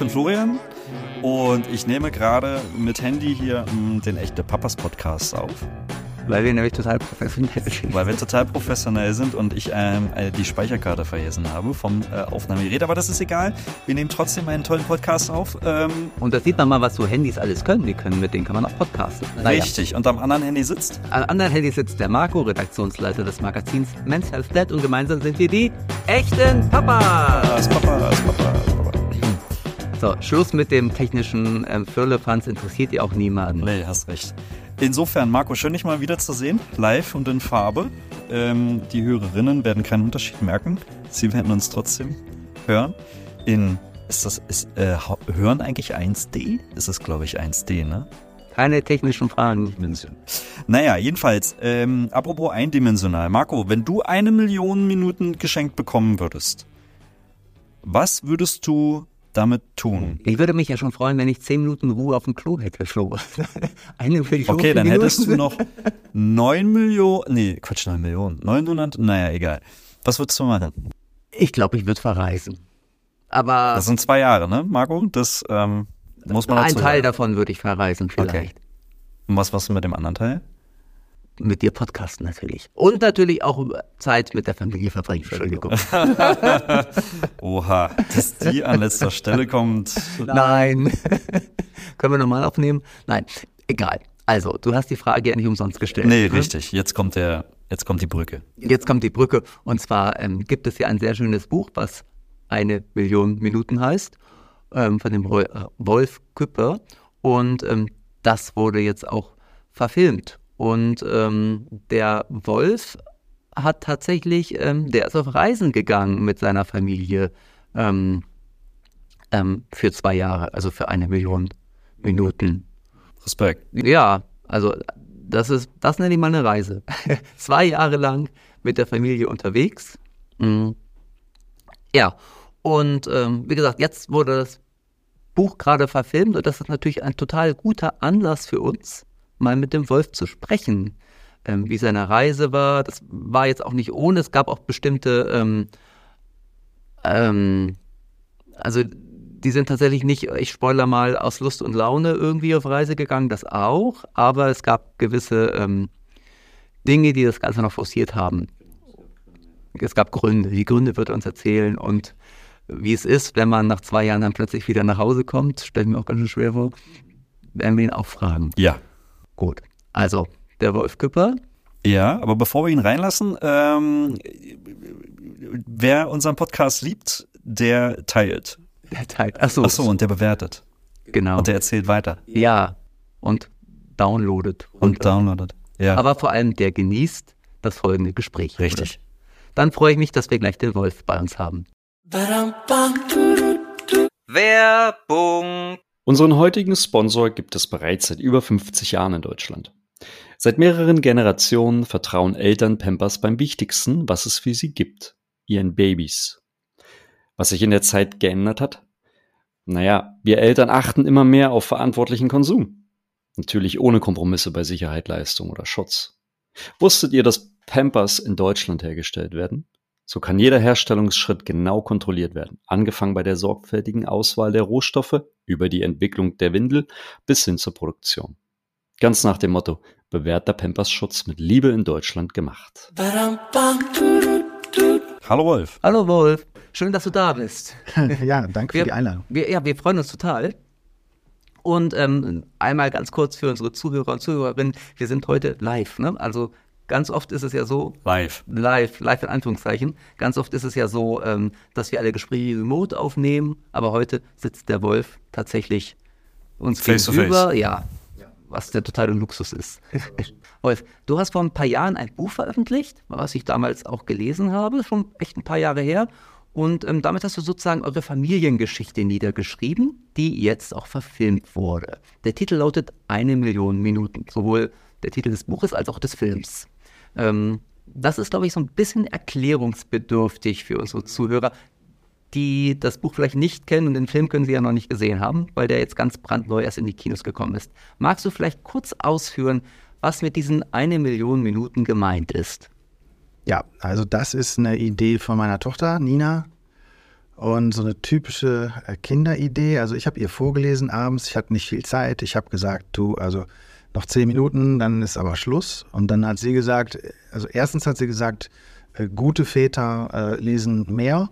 bin Florian und ich nehme gerade mit Handy hier mh, den echte Papas Podcast auf. Weil wir nämlich total professionell sind. Weil wir total professionell sind und ich ähm, äh, die Speicherkarte vergessen habe vom äh, Aufnahmegerät. Aber das ist egal. Wir nehmen trotzdem einen tollen Podcast auf. Ähm, Und da sieht man mal, was so Handys alles können. Die können mit denen kann man auch podcasten. Naja. Richtig. Und am anderen Handy sitzt. Am anderen Handy sitzt der Marco, Redaktionsleiter des Magazins Men's Health Net und gemeinsam sind wir die echten Papas. Das Papa, das Papa, das Papa. So, Schluss mit dem technischen ähm, Firlefanz interessiert ihr auch niemanden. Nee, hast recht. Insofern, Marco, schön dich mal wieder zu sehen, live und in Farbe. Ähm, die Hörerinnen werden keinen Unterschied merken. Sie werden uns trotzdem hören. In, ist das, ist, äh, hören eigentlich 1D? Ist es, glaube ich, 1D, ne? Keine technischen Fragen. Naja, jedenfalls, ähm, apropos eindimensional. Marco, wenn du eine Million Minuten geschenkt bekommen würdest, was würdest du damit tun? Ich würde mich ja schon freuen, wenn ich zehn Minuten Ruhe auf dem Klo hätte, Flo. Eine Million Okay, dann Minuten. hättest du noch 9 Millionen, nee, Quatsch, 9 Millionen, 900, naja, egal. Was würdest du machen? Ich glaube, ich würde verreisen. Aber Das sind zwei Jahre, ne, Marco? Das ähm, muss man ein dazu Teil sagen. davon würde ich verreisen vielleicht. Okay. Und was warst du mit dem anderen Teil? Mit dir podcasten natürlich. Und natürlich auch Zeit mit der Familie verbringen. Entschuldigung. Oha, dass die an letzter Stelle kommt. Nein. Können wir nochmal aufnehmen? Nein. Egal. Also, du hast die Frage ja nicht umsonst gestellt. Nee, ne? richtig. Jetzt kommt der, jetzt kommt die Brücke. Jetzt kommt die Brücke. Und zwar ähm, gibt es ja ein sehr schönes Buch, was eine Million Minuten heißt, ähm, von dem äh, Wolf Küpper. Und ähm, das wurde jetzt auch verfilmt. Und ähm, der Wolf hat tatsächlich, ähm, der ist auf Reisen gegangen mit seiner Familie ähm, ähm, für zwei Jahre, also für eine Million Minuten. Respekt. Ja, also das ist, das nenne ich mal eine Reise. Zwei Jahre lang mit der Familie unterwegs. Mhm. Ja, und ähm, wie gesagt, jetzt wurde das Buch gerade verfilmt und das ist natürlich ein total guter Anlass für uns, mal mit dem Wolf zu sprechen, ähm, wie seine Reise war. Das war jetzt auch nicht ohne, es gab auch bestimmte, ähm, ähm, also die sind tatsächlich nicht, ich spoiler mal, aus Lust und Laune irgendwie auf Reise gegangen, das auch, aber es gab gewisse ähm, Dinge, die das Ganze noch forciert haben. Es gab Gründe, die Gründe wird er uns erzählen und wie es ist, wenn man nach zwei Jahren dann plötzlich wieder nach Hause kommt, stelle ich mir auch ganz schön schwer vor, werden wir ihn auch fragen. Ja. Gut, also der Wolf Küpper, Ja, aber bevor wir ihn reinlassen, ähm, wer unseren Podcast liebt, der teilt. der teilt, achso, Ach so, und der bewertet. genau, Und der erzählt weiter. ja, und downloadet. Und downloadet. Ja, aber vor allem der genießt das folgende Gespräch. richtig. Dann freue ich mich, dass wir gleich den Wolf bei uns haben. Werbung. Unseren heutigen Sponsor gibt es bereits seit über 50 Jahren in Deutschland. Seit mehreren Generationen vertrauen Eltern Pampers beim Wichtigsten, was es für sie gibt, ihren Babys. Was sich in der Zeit geändert hat? Naja, wir Eltern achten immer mehr auf verantwortlichen Konsum. Natürlich ohne Kompromisse bei Sicherheit, Leistung oder Schutz. Wusstet ihr, dass Pampers in Deutschland hergestellt werden? So kann jeder Herstellungsschritt genau kontrolliert werden, angefangen bei der sorgfältigen Auswahl der Rohstoffe über die Entwicklung der Windel bis hin zur Produktion. Ganz nach dem Motto, bewährter Pampers-Schutz mit Liebe in Deutschland gemacht. Hallo Wolf. Hallo Wolf, schön, dass du da bist. ja, danke Wir- für die Einladung. Wir, ja, wir freuen uns total. Und ähm, einmal ganz kurz für unsere Zuhörer und Zuhörerinnen, wir sind heute live. Ne? Also ganz oft ist es ja so, Live. live, live in Anführungszeichen, ganz oft ist es ja so, ähm, dass wir alle Gespräche remote aufnehmen, aber heute sitzt der Wolf tatsächlich uns Face to gegenüber. face. Ja, was der totale Luxus ist. Wolf, du hast vor ein paar Jahren ein Buch veröffentlicht, was ich damals auch gelesen habe, schon echt ein paar Jahre her. Und ähm, damit hast du sozusagen eure Familiengeschichte niedergeschrieben, die jetzt auch verfilmt wurde. Der Titel lautet Eine Million Minuten, sowohl der Titel des Buches als auch des Films. Ähm, das ist, glaube ich, so ein bisschen erklärungsbedürftig für unsere Zuhörer, die das Buch vielleicht nicht kennen und den Film können sie ja noch nicht gesehen haben, weil der jetzt ganz brandneu erst in die Kinos gekommen ist. Magst du vielleicht kurz ausführen, was mit diesen eine Million Minuten gemeint ist? Ja, also das ist eine Idee von meiner Tochter Nina. Und so eine typische äh, Kinderidee, also ich habe ihr vorgelesen abends, ich hatte nicht viel Zeit, ich habe gesagt, du, also noch zehn Minuten, dann ist aber Schluss. Und dann hat sie gesagt, also erstens hat sie gesagt, äh, gute Väter äh, lesen mehr.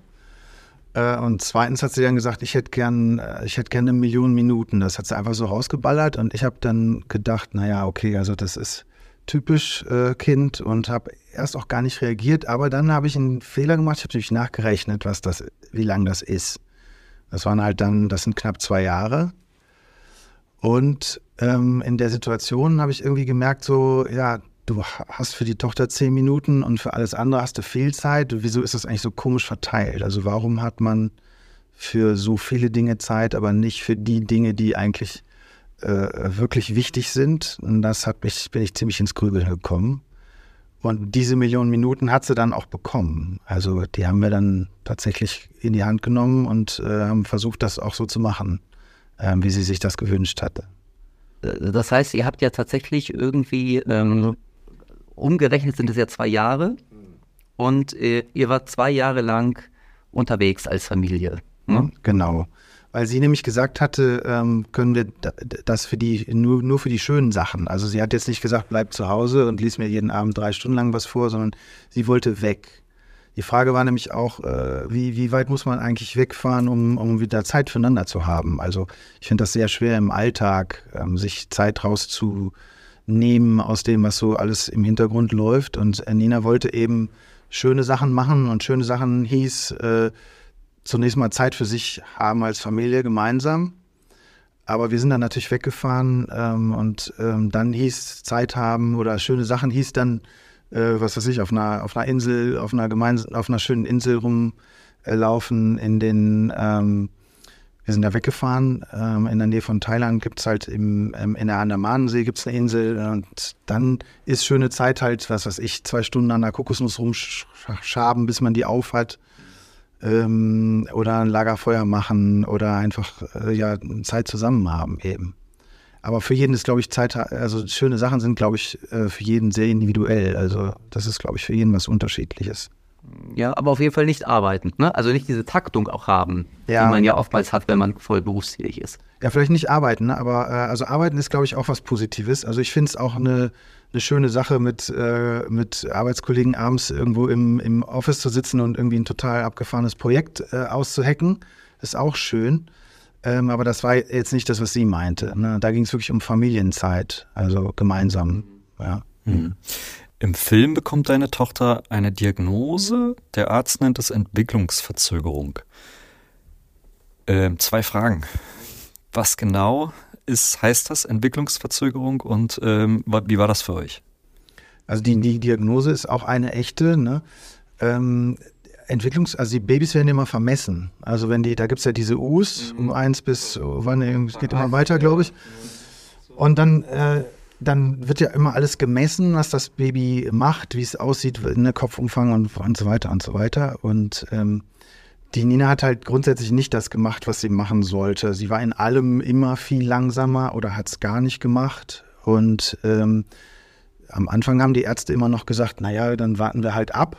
Äh, und zweitens hat sie dann gesagt, ich hätte gern, äh, ich hätte gerne eine Million Minuten. Das hat sie einfach so rausgeballert und ich habe dann gedacht, naja, okay, also das ist typisch äh, Kind und habe erst auch gar nicht reagiert, aber dann habe ich einen Fehler gemacht. Ich habe nämlich nachgerechnet, was das, wie lang das ist. Das waren halt dann, das sind knapp zwei Jahre. Und ähm, in der Situation habe ich irgendwie gemerkt, so, ja, du hast für die Tochter zehn Minuten und für alles andere hast du Fehlzeit. Wieso ist das eigentlich so komisch verteilt? Also warum hat man für so viele Dinge Zeit, aber nicht für die Dinge, die eigentlich äh, wirklich wichtig sind? Und das hat mich, bin ich ziemlich ins Grübeln gekommen. Und diese Millionen Minuten hat sie dann auch bekommen. Also die haben wir dann tatsächlich in die Hand genommen und äh, haben versucht, das auch so zu machen, äh, wie sie sich das gewünscht hatte. Äh, das heißt, ihr habt ja tatsächlich irgendwie ähm, umgerechnet sind es ja zwei Jahre und äh, ihr wart zwei Jahre lang unterwegs als Familie. Ne? Genau. Weil sie nämlich gesagt hatte, ähm, können wir das für die, nur, nur für die schönen Sachen. Also sie hat jetzt nicht gesagt, bleib zu Hause und lies mir jeden Abend drei Stunden lang was vor, sondern sie wollte weg. Die Frage war nämlich auch, äh, wie, wie weit muss man eigentlich wegfahren, um, um wieder Zeit füreinander zu haben? Also ich finde das sehr schwer im Alltag, ähm, sich Zeit rauszu, nehmen aus dem, was so alles im Hintergrund läuft. Und Nina wollte eben schöne Sachen machen und schöne Sachen hieß äh, zunächst mal Zeit für sich haben als Familie gemeinsam. Aber wir sind dann natürlich weggefahren ähm, und ähm, dann hieß Zeit haben oder schöne Sachen hieß dann, äh, was weiß ich, auf einer, auf einer Insel, auf einer gemeinsamen, auf einer schönen Insel rumlaufen, in den ähm, wir sind da weggefahren. Ähm, in der Nähe von Thailand gibt es halt im, ähm, in der Andamanensee gibt es eine Insel und dann ist schöne Zeit halt, was weiß ich, zwei Stunden an der Kokosnuss rumschaben, bis man die aufhat. Ähm, oder ein Lagerfeuer machen oder einfach äh, ja, Zeit zusammen haben eben. Aber für jeden ist, glaube ich, Zeit, also schöne Sachen sind, glaube ich, äh, für jeden sehr individuell. Also das ist, glaube ich, für jeden was Unterschiedliches. Ja, aber auf jeden Fall nicht arbeiten. Ne? Also nicht diese Taktung auch haben, ja. die man ja oftmals hat, wenn man voll berufstätig ist. Ja, vielleicht nicht arbeiten, ne? aber äh, also arbeiten ist, glaube ich, auch was Positives. Also ich finde es auch eine, eine schöne Sache, mit, äh, mit Arbeitskollegen abends irgendwo im, im Office zu sitzen und irgendwie ein total abgefahrenes Projekt äh, auszuhacken. Ist auch schön. Ähm, aber das war jetzt nicht das, was sie meinte. Ne? Da ging es wirklich um Familienzeit, also gemeinsam. Ja. Mhm. Im Film bekommt deine Tochter eine Diagnose. Der Arzt nennt es Entwicklungsverzögerung. Ähm, zwei Fragen. Was genau ist, heißt das Entwicklungsverzögerung und ähm, wie war das für euch? Also die, die Diagnose ist auch eine echte. Ne? Ähm, Entwicklungs-, also die Babys werden immer vermessen. Also wenn die, da gibt es ja diese U's um eins bis, wann, es geht immer weiter, glaube ich. Und dann äh, dann wird ja immer alles gemessen, was das Baby macht, wie es aussieht, in der Kopfumfang und, und so weiter und so weiter. Und ähm, die Nina hat halt grundsätzlich nicht das gemacht, was sie machen sollte. Sie war in allem immer viel langsamer oder hat es gar nicht gemacht. Und ähm, am Anfang haben die Ärzte immer noch gesagt, naja, dann warten wir halt ab.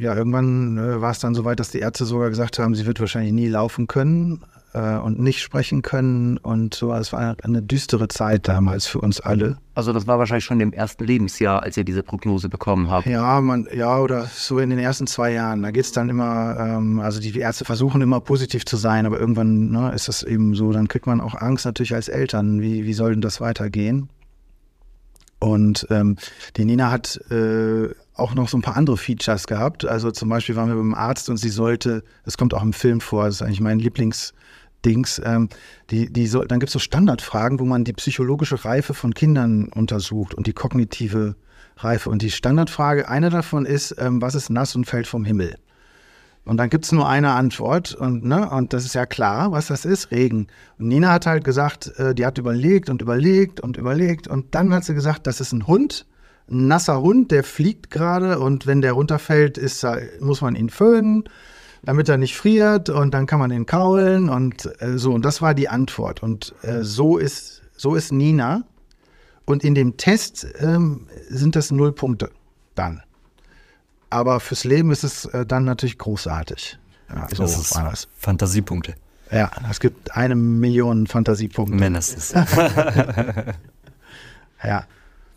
Ja, irgendwann äh, war es dann so weit, dass die Ärzte sogar gesagt haben, sie wird wahrscheinlich nie laufen können äh, und nicht sprechen können und so. Es war eine düstere Zeit damals für uns alle. Also das war wahrscheinlich schon im ersten Lebensjahr, als ihr diese Prognose bekommen habt. Ja, man, ja, oder so in den ersten zwei Jahren. Da geht es dann immer, ähm, also die Ärzte versuchen immer positiv zu sein, aber irgendwann ne, ist das eben so, dann kriegt man auch Angst natürlich als Eltern. Wie, wie soll denn das weitergehen? Und ähm, die Nina hat äh, auch noch so ein paar andere Features gehabt. Also zum Beispiel waren wir beim Arzt und sie sollte, das kommt auch im Film vor, das ist eigentlich mein Lieblings- Dings, ähm, die, die so, dann gibt es so Standardfragen, wo man die psychologische Reife von Kindern untersucht und die kognitive Reife. Und die Standardfrage, eine davon ist, ähm, was ist nass und fällt vom Himmel? Und dann gibt es nur eine Antwort und, ne, und das ist ja klar, was das ist, Regen. Und Nina hat halt gesagt, äh, die hat überlegt und überlegt und überlegt und dann hat sie gesagt, das ist ein Hund, ein nasser Hund, der fliegt gerade und wenn der runterfällt, ist, muss man ihn föhnen damit er nicht friert und dann kann man ihn kaulen und äh, so. Und das war die Antwort. Und äh, so, ist, so ist Nina. Und in dem Test ähm, sind das null Punkte dann. Aber fürs Leben ist es äh, dann natürlich großartig. Ja, Das so ist war das. Fantasiepunkte. Ja, es gibt eine Million Fantasiepunkte. Mindestens. Ja.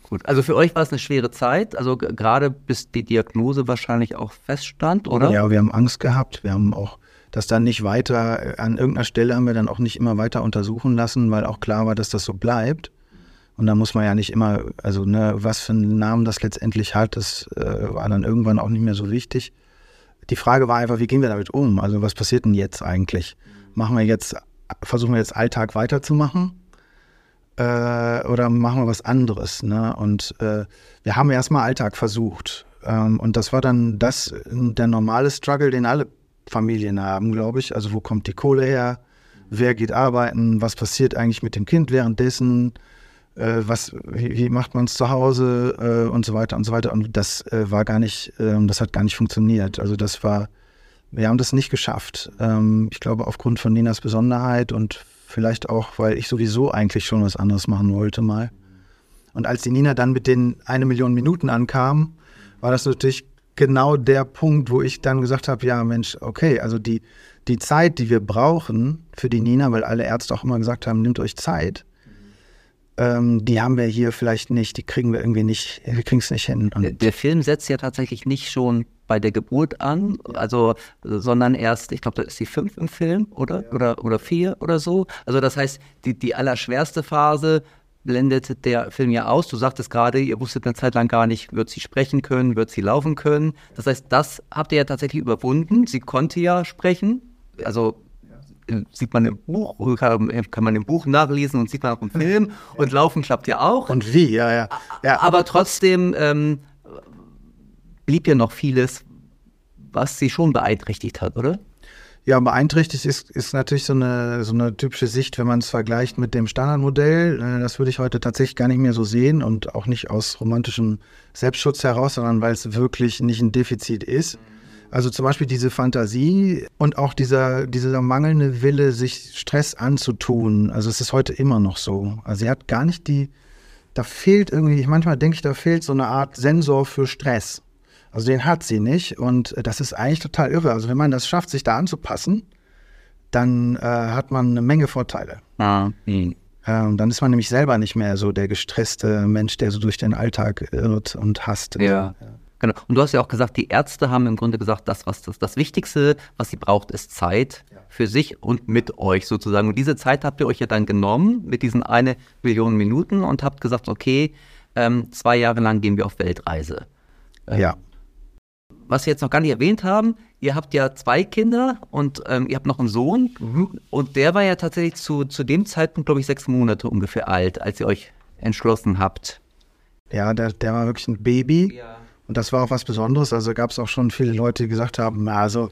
Gut, also für euch war es eine schwere Zeit, also gerade bis die Diagnose wahrscheinlich auch feststand, oder? Ja, wir haben Angst gehabt. Wir haben auch das dann nicht weiter, äh, an irgendeiner Stelle haben wir dann auch nicht immer weiter untersuchen lassen, weil auch klar war, dass das so bleibt. Und da muss man ja nicht immer, also ne, was für einen Namen das letztendlich hat, das äh, war dann irgendwann auch nicht mehr so wichtig. Die Frage war einfach, wie gehen wir damit um? Also was passiert denn jetzt eigentlich? Machen wir jetzt, versuchen wir jetzt Alltag weiterzumachen? Äh, oder machen wir was anderes? Ne? Und äh, wir haben erstmal Alltag versucht. Ähm, und das war dann das, der normale Struggle, den alle Familien haben, glaube ich. Also wo kommt die Kohle her? Wer geht arbeiten? Was passiert eigentlich mit dem Kind währenddessen? Äh, was, wie, wie macht man es zu Hause äh, und so weiter und so weiter. Und das äh, war gar nicht, ähm, das hat gar nicht funktioniert. Also das war, wir haben das nicht geschafft. Ähm, ich glaube aufgrund von Ninas Besonderheit und vielleicht auch, weil ich sowieso eigentlich schon was anderes machen wollte mal. Und als die Nina dann mit den eine Million Minuten ankam, war das natürlich genau der Punkt, wo ich dann gesagt habe, ja Mensch, okay, also die, die Zeit, die wir brauchen für die Nina, weil alle Ärzte auch immer gesagt haben, nehmt euch Zeit, ähm, die haben wir hier vielleicht nicht, die kriegen wir irgendwie nicht, wir kriegen es nicht hin. Der, der Film setzt ja tatsächlich nicht schon bei der Geburt an, also, sondern erst, ich glaube, da ist die fünf im Film, oder? Oder, oder vier oder so. Also das heißt, die, die allerschwerste Phase blendet der Film ja aus. Du sagtest gerade, ihr wusstet eine Zeit lang gar nicht, wird sie sprechen können, wird sie laufen können. Das heißt, das habt ihr ja tatsächlich überwunden. Sie konnte ja sprechen. Also sieht man im Buch, kann, kann man im Buch nachlesen und sieht man auch im Film. Und laufen klappt ja auch. und wie, ja, ja. ja Aber trotzdem ähm, blieb ja noch vieles, was sie schon beeinträchtigt hat, oder? Ja, beeinträchtigt ist, ist natürlich so eine, so eine typische Sicht, wenn man es vergleicht mit dem Standardmodell. Äh, Das würde ich heute tatsächlich gar nicht mehr so sehen und auch nicht aus romantischem Selbstschutz heraus, sondern weil es wirklich nicht ein Defizit ist. Also zum Beispiel diese Fantasie und auch dieser, dieser mangelnde Wille, sich Stress anzutun. Also es ist heute immer noch so. Also sie hat gar nicht die, da fehlt irgendwie, manchmal denke ich, da fehlt so eine Art Sensor für Stress. Also den hat sie nicht und das ist eigentlich total irre. Also wenn man das schafft, sich da anzupassen, dann äh, hat man eine Menge Vorteile. Ah, hm. Ähm, dann ist man nämlich selber nicht mehr so der gestresste Mensch, der so durch den Alltag irrt und hasst. Ja. Genau. Und du hast ja auch gesagt, die Ärzte haben im Grunde gesagt, das, was das, das Wichtigste, was sie braucht, ist Zeit für sich und mit euch sozusagen. Und diese Zeit habt ihr euch ja dann genommen mit diesen eine Million Minuten und habt gesagt, okay, ähm, zwei Jahre lang gehen wir auf Weltreise. Ja. Was wir jetzt noch gar nicht erwähnt haben, ihr habt ja zwei Kinder und ähm, ihr habt noch einen Sohn. Und der war ja tatsächlich zu, zu dem Zeitpunkt, glaube ich, sechs Monate ungefähr alt, als ihr euch entschlossen habt. Ja, der, der war wirklich ein Baby. Und das war auch was Besonderes. Also gab es auch schon viele Leute, die gesagt haben, also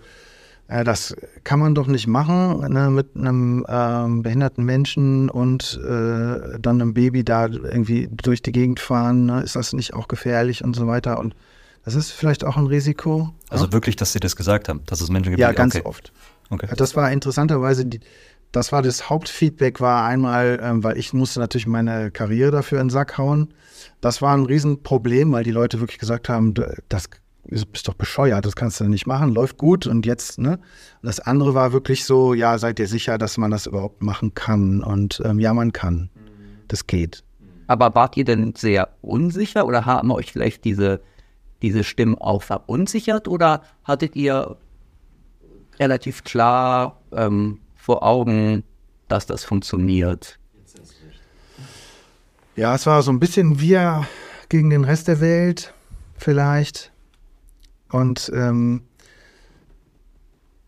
äh, das kann man doch nicht machen ne, mit einem ähm, behinderten Menschen und äh, dann einem Baby da irgendwie durch die Gegend fahren. Ne? Ist das nicht auch gefährlich und so weiter? Und das ist vielleicht auch ein Risiko. Also wirklich, dass sie das gesagt haben, dass es Menschen gibt. Ja, die- ganz okay. oft. Okay. Das war interessanterweise, die, das war das Hauptfeedback, war einmal, ähm, weil ich musste natürlich meine Karriere dafür in den Sack hauen. Das war ein Riesenproblem, weil die Leute wirklich gesagt haben, das ist- bist doch bescheuert, das kannst du nicht machen, läuft gut und jetzt, ne? Und das andere war wirklich so, ja, seid ihr sicher, dass man das überhaupt machen kann? Und ähm, ja, man kann. Das geht. Aber wart ihr denn sehr unsicher oder haben euch vielleicht diese, diese Stimmen auch verunsichert oder hattet ihr relativ klar ähm, vor Augen, dass das funktioniert? Ja, es war so ein bisschen wir gegen den Rest der Welt, vielleicht. Und ähm,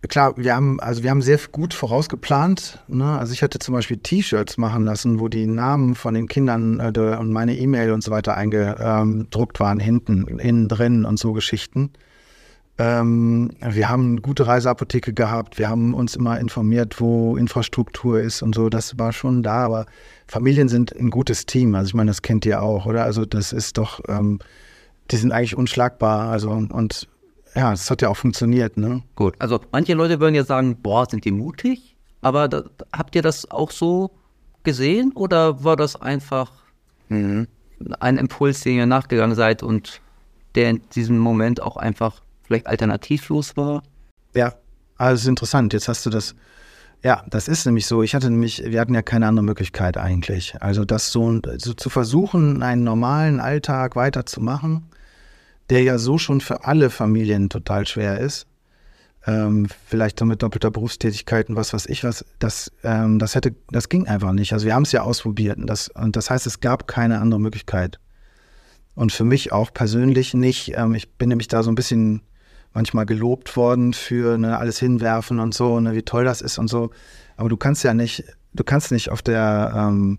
klar, wir haben, also wir haben sehr gut vorausgeplant. Ne? Also ich hatte zum Beispiel T-Shirts machen lassen, wo die Namen von den Kindern äh, und meine E-Mail und so weiter eingedruckt waren, hinten, innen drin und so Geschichten. Ähm, wir haben eine gute Reiseapotheke gehabt, wir haben uns immer informiert, wo Infrastruktur ist und so, das war schon da, aber Familien sind ein gutes Team, also ich meine, das kennt ihr auch, oder? Also das ist doch, ähm, die sind eigentlich unschlagbar, also und ja, es hat ja auch funktioniert, ne? Gut, also manche Leute würden ja sagen, boah, sind die mutig, aber da, habt ihr das auch so gesehen oder war das einfach ein Impuls, den ihr nachgegangen seid und der in diesem Moment auch einfach vielleicht alternativlos war? Ja, Also es ist interessant. Jetzt hast du das. Ja, das ist nämlich so. Ich hatte nämlich, wir hatten ja keine andere Möglichkeit eigentlich. Also das so, so zu versuchen, einen normalen Alltag weiterzumachen, der ja so schon für alle Familien total schwer ist. Ähm, vielleicht dann mit doppelter Berufstätigkeit und was weiß ich was, das, ähm, das hätte, das ging einfach nicht. Also wir haben es ja ausprobiert und das, und das heißt, es gab keine andere Möglichkeit. Und für mich auch persönlich nicht. Ähm, ich bin nämlich da so ein bisschen manchmal gelobt worden für ne, alles hinwerfen und so, ne, wie toll das ist und so. Aber du kannst ja nicht, du kannst nicht auf der ähm,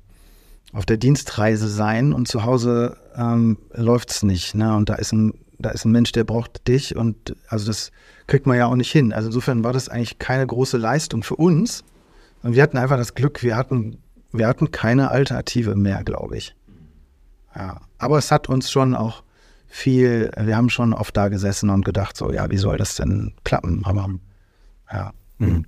auf der Dienstreise sein und zu Hause ähm, es nicht. Ne? Und da ist ein da ist ein Mensch, der braucht dich und also das kriegt man ja auch nicht hin. Also insofern war das eigentlich keine große Leistung für uns. Und wir hatten einfach das Glück, wir hatten, wir hatten keine Alternative mehr, glaube ich. Ja. Aber es hat uns schon auch viel, wir haben schon oft da gesessen und gedacht, so, ja, wie soll das denn klappen? Aber ja. Mhm.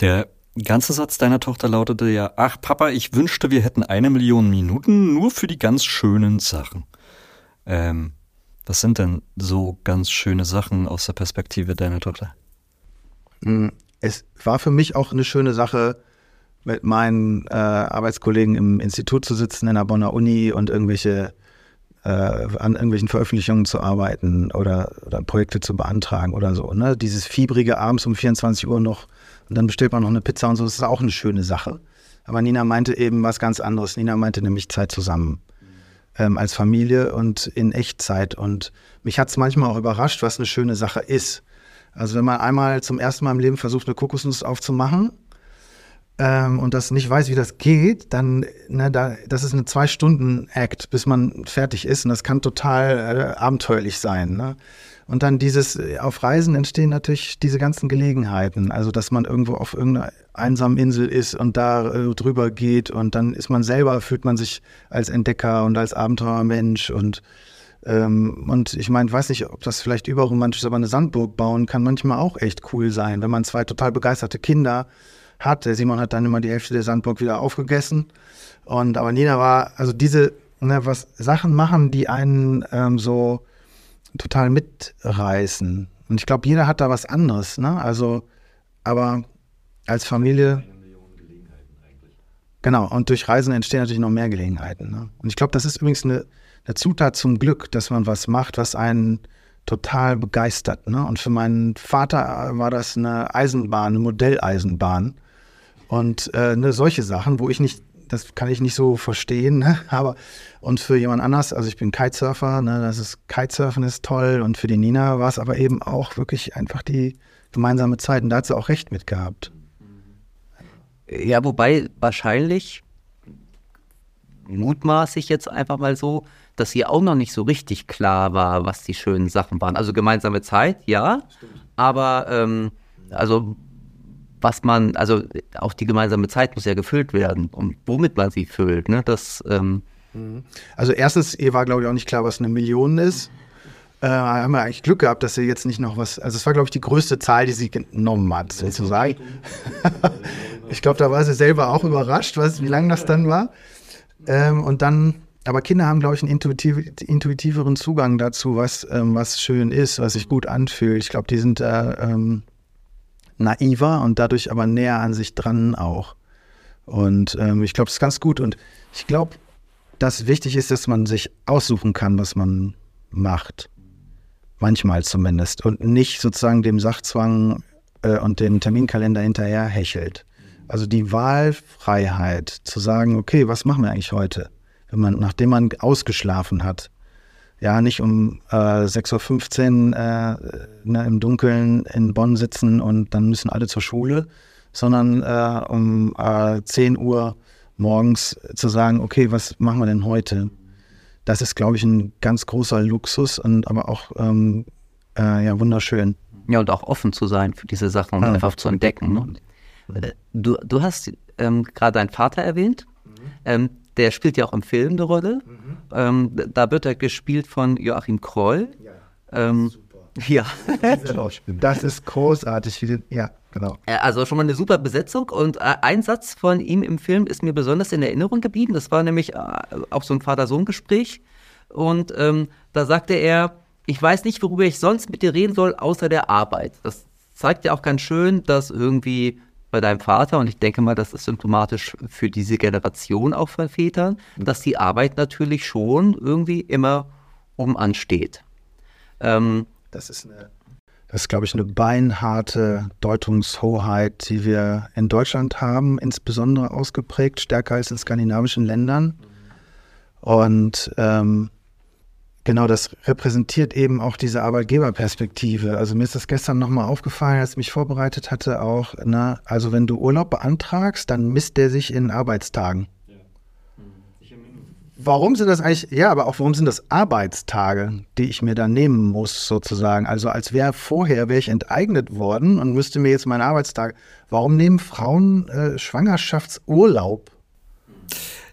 Der ganze Satz deiner Tochter lautete ja, ach Papa, ich wünschte, wir hätten eine Million Minuten nur für die ganz schönen Sachen. Ähm, was sind denn so ganz schöne Sachen aus der Perspektive deiner Tochter? Hm, es war für mich auch eine schöne Sache, mit meinen äh, Arbeitskollegen im Institut zu sitzen in der Bonner Uni und irgendwelche äh, an irgendwelchen Veröffentlichungen zu arbeiten oder, oder Projekte zu beantragen oder so. Ne? Dieses fiebrige abends um 24 Uhr noch und dann bestellt man noch eine Pizza und so, das ist auch eine schöne Sache. Aber Nina meinte eben was ganz anderes. Nina meinte nämlich Zeit zusammen ähm, als Familie und in Echtzeit. Und mich hat es manchmal auch überrascht, was eine schöne Sache ist. Also wenn man einmal zum ersten Mal im Leben versucht, eine Kokosnuss aufzumachen ähm, und das nicht weiß, wie das geht, dann, ne, da, das ist eine Zwei-Stunden-Act, bis man fertig ist. Und das kann total äh, abenteuerlich sein. Ne? Und dann dieses, äh, auf Reisen entstehen natürlich diese ganzen Gelegenheiten. Also, dass man irgendwo auf irgendeiner einsamen Insel ist und da äh, drüber geht und dann ist man selber, fühlt man sich als Entdecker und als Abenteuermensch und ähm, und ich meine, weiß nicht, ob das vielleicht überromantisch ist, aber eine Sandburg bauen kann manchmal auch echt cool sein, wenn man zwei total begeisterte Kinder hat. Der Simon hat dann immer die Hälfte der Sandburg wieder aufgegessen. Und aber Nina war, also diese, ne, was Sachen machen, die einen ähm, so total mitreißen. Und ich glaube, jeder hat da was anderes, ne? Also, aber als Familie. Genau, und durch Reisen entstehen natürlich noch mehr Gelegenheiten. Ne? Und ich glaube, das ist übrigens eine, eine, Zutat zum Glück, dass man was macht, was einen total begeistert. Ne? Und für meinen Vater war das eine Eisenbahn, eine Modelleisenbahn. Und äh, ne, solche Sachen, wo ich nicht das kann ich nicht so verstehen, ne? aber und für jemand anders, also ich bin Kitesurfer, ne, das ist Kitesurfen ist toll und für die Nina war es aber eben auch wirklich einfach die gemeinsame Zeit und da hat sie auch recht mit gehabt. Ja, wobei wahrscheinlich mutmaße ich jetzt einfach mal so, dass ihr auch noch nicht so richtig klar war, was die schönen Sachen waren. Also gemeinsame Zeit, ja, Stimmt. aber ähm, also was man, also auch die gemeinsame Zeit muss ja gefüllt werden und womit man sie füllt, ne? Das, ähm mhm. also erstens, ihr war, glaube ich, auch nicht klar, was eine Million ist. Äh, haben wir eigentlich Glück gehabt, dass sie jetzt nicht noch was, also es war, glaube ich, die größte Zahl, die sie genommen hat, sozusagen. ich glaube, da war sie selber auch überrascht, was, wie lang das dann war. Ähm, und dann, aber Kinder haben, glaube ich, einen intuitiv, intuitiveren Zugang dazu, was, ähm, was schön ist, was sich gut anfühlt. Ich glaube, die sind da ähm, naiver und dadurch aber näher an sich dran auch. Und ähm, ich glaube, das ist ganz gut. Und ich glaube, dass wichtig ist, dass man sich aussuchen kann, was man macht. Manchmal zumindest. Und nicht sozusagen dem Sachzwang äh, und dem Terminkalender hinterher hechelt. Also die Wahlfreiheit zu sagen, okay, was machen wir eigentlich heute? Wenn man, nachdem man ausgeschlafen hat, ja nicht um äh, 6.15 Uhr äh, ne, im Dunkeln in Bonn sitzen und dann müssen alle zur Schule, sondern äh, um äh, 10 Uhr morgens zu sagen, okay, was machen wir denn heute? Das ist, glaube ich, ein ganz großer Luxus und aber auch ähm, äh, ja, wunderschön. Ja, und auch offen zu sein für diese Sachen und ja. einfach zu entdecken. Ne? Du, du hast ähm, gerade deinen Vater erwähnt. Mhm. Ähm, der spielt ja auch im Film eine Rolle. Mhm. Ähm, da wird er gespielt von Joachim Kroll. Ja, ähm, super. Ja. das ist großartig. Ja, genau. Also schon mal eine super Besetzung. Und äh, ein Satz von ihm im Film ist mir besonders in Erinnerung geblieben. Das war nämlich äh, auch so ein Vater-Sohn-Gespräch. Und ähm, da sagte er, ich weiß nicht, worüber ich sonst mit dir reden soll, außer der Arbeit. Das zeigt ja auch ganz schön, dass irgendwie bei deinem Vater, und ich denke mal, das ist symptomatisch für diese Generation auch von Vätern, dass die Arbeit natürlich schon irgendwie immer oben ansteht. Ähm, das ist eine das ist, glaube ich, eine beinharte Deutungshoheit, die wir in Deutschland haben, insbesondere ausgeprägt, stärker als in skandinavischen Ländern. Und ähm, genau das repräsentiert eben auch diese Arbeitgeberperspektive. Also mir ist das gestern nochmal aufgefallen, als ich mich vorbereitet hatte, auch, na, also wenn du Urlaub beantragst, dann misst der sich in Arbeitstagen. Warum sind das eigentlich, ja, aber auch warum sind das Arbeitstage, die ich mir dann nehmen muss, sozusagen? Also als wäre vorher, wäre ich enteignet worden und müsste mir jetzt meine Arbeitstage. Warum nehmen Frauen äh, Schwangerschaftsurlaub?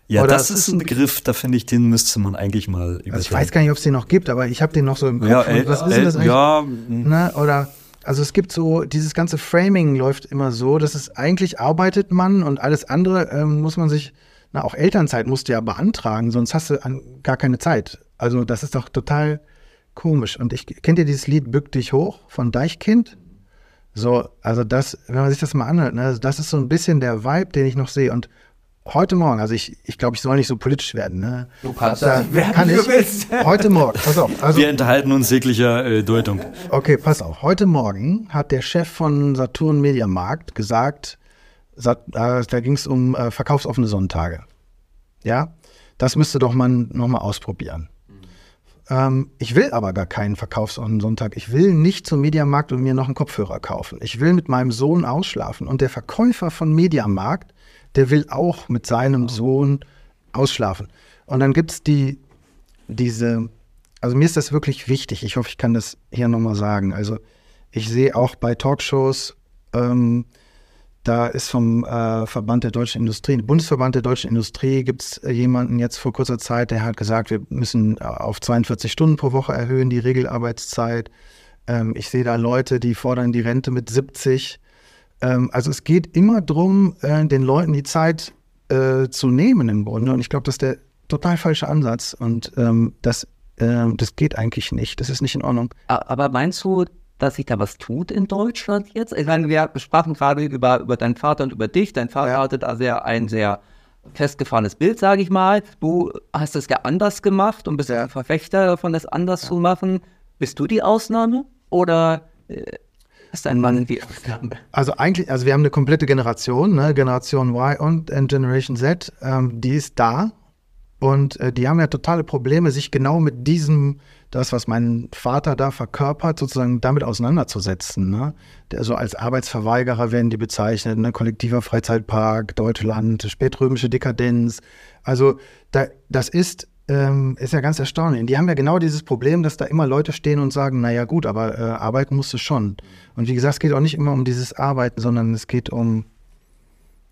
Ja, Oder das ist ein Begriff, da finde ich, den müsste man eigentlich mal Also ich weiß gar nicht, ob es den noch gibt, aber ich habe den noch so im Kopf. Ja, äh, was ist äh, das eigentlich? Ja, Na, oder also es gibt so, dieses ganze Framing läuft immer so, dass es eigentlich arbeitet man und alles andere ähm, muss man sich na, auch Elternzeit musst du ja beantragen, sonst hast du an, gar keine Zeit. Also das ist doch total komisch. Und ich kennt ihr dieses Lied Bück dich hoch von Deichkind? So, also das, wenn man sich das mal anhört, ne, das ist so ein bisschen der Vibe, den ich noch sehe. Und heute Morgen, also ich, ich glaube, ich soll nicht so politisch werden. Ne? Du kannst da, werden, kann ich, willst. Heute Morgen, pass auf. Also, Wir enthalten uns jeglicher äh, Deutung. Okay, pass auf. Heute Morgen hat der Chef von Saturn Media Markt gesagt, äh, da ging es um äh, verkaufsoffene Sonntage. Ja, das müsste doch man nochmal ausprobieren. Mhm. Ähm, ich will aber gar keinen verkaufsoffenen Sonntag. Ich will nicht zum Mediamarkt und mir noch einen Kopfhörer kaufen. Ich will mit meinem Sohn ausschlafen. Und der Verkäufer von Mediamarkt, der will auch mit seinem Sohn ausschlafen. Und dann gibt es die, diese, also mir ist das wirklich wichtig. Ich hoffe, ich kann das hier nochmal sagen. Also ich sehe auch bei Talkshows, ähm, da ist vom äh, Verband der deutschen Industrie, Bundesverband der deutschen Industrie, gibt es äh, jemanden jetzt vor kurzer Zeit, der hat gesagt, wir müssen äh, auf 42 Stunden pro Woche erhöhen, die Regelarbeitszeit. Ähm, ich sehe da Leute, die fordern die Rente mit 70. Ähm, also es geht immer darum, äh, den Leuten die Zeit äh, zu nehmen im Grunde. Und ich glaube, das ist der total falsche Ansatz. Und ähm, das, äh, das geht eigentlich nicht. Das ist nicht in Ordnung. Aber meinst du, dass sich da was tut in Deutschland jetzt? Ich meine, wir sprachen gerade über, über deinen Vater und über dich. Dein Vater ja. hatte da sehr, ein sehr festgefahrenes Bild, sage ich mal. Du hast es ja anders gemacht und bist ja ein Verfechter davon, das anders ja. zu machen. Bist du die Ausnahme oder äh, ist dein Mann die Ausnahme? Also eigentlich, also wir haben eine komplette Generation, ne? Generation Y und Generation Z, ähm, die ist da und äh, die haben ja totale Probleme, sich genau mit diesem das, was mein Vater da verkörpert, sozusagen damit auseinanderzusetzen. Ne? So als Arbeitsverweigerer werden die bezeichnet, ne? kollektiver Freizeitpark, Deutschland, spätrömische Dekadenz. Also da, das ist, ähm, ist ja ganz erstaunlich. Die haben ja genau dieses Problem, dass da immer Leute stehen und sagen, naja gut, aber äh, arbeiten musst du schon. Und wie gesagt, es geht auch nicht immer um dieses Arbeiten, sondern es geht um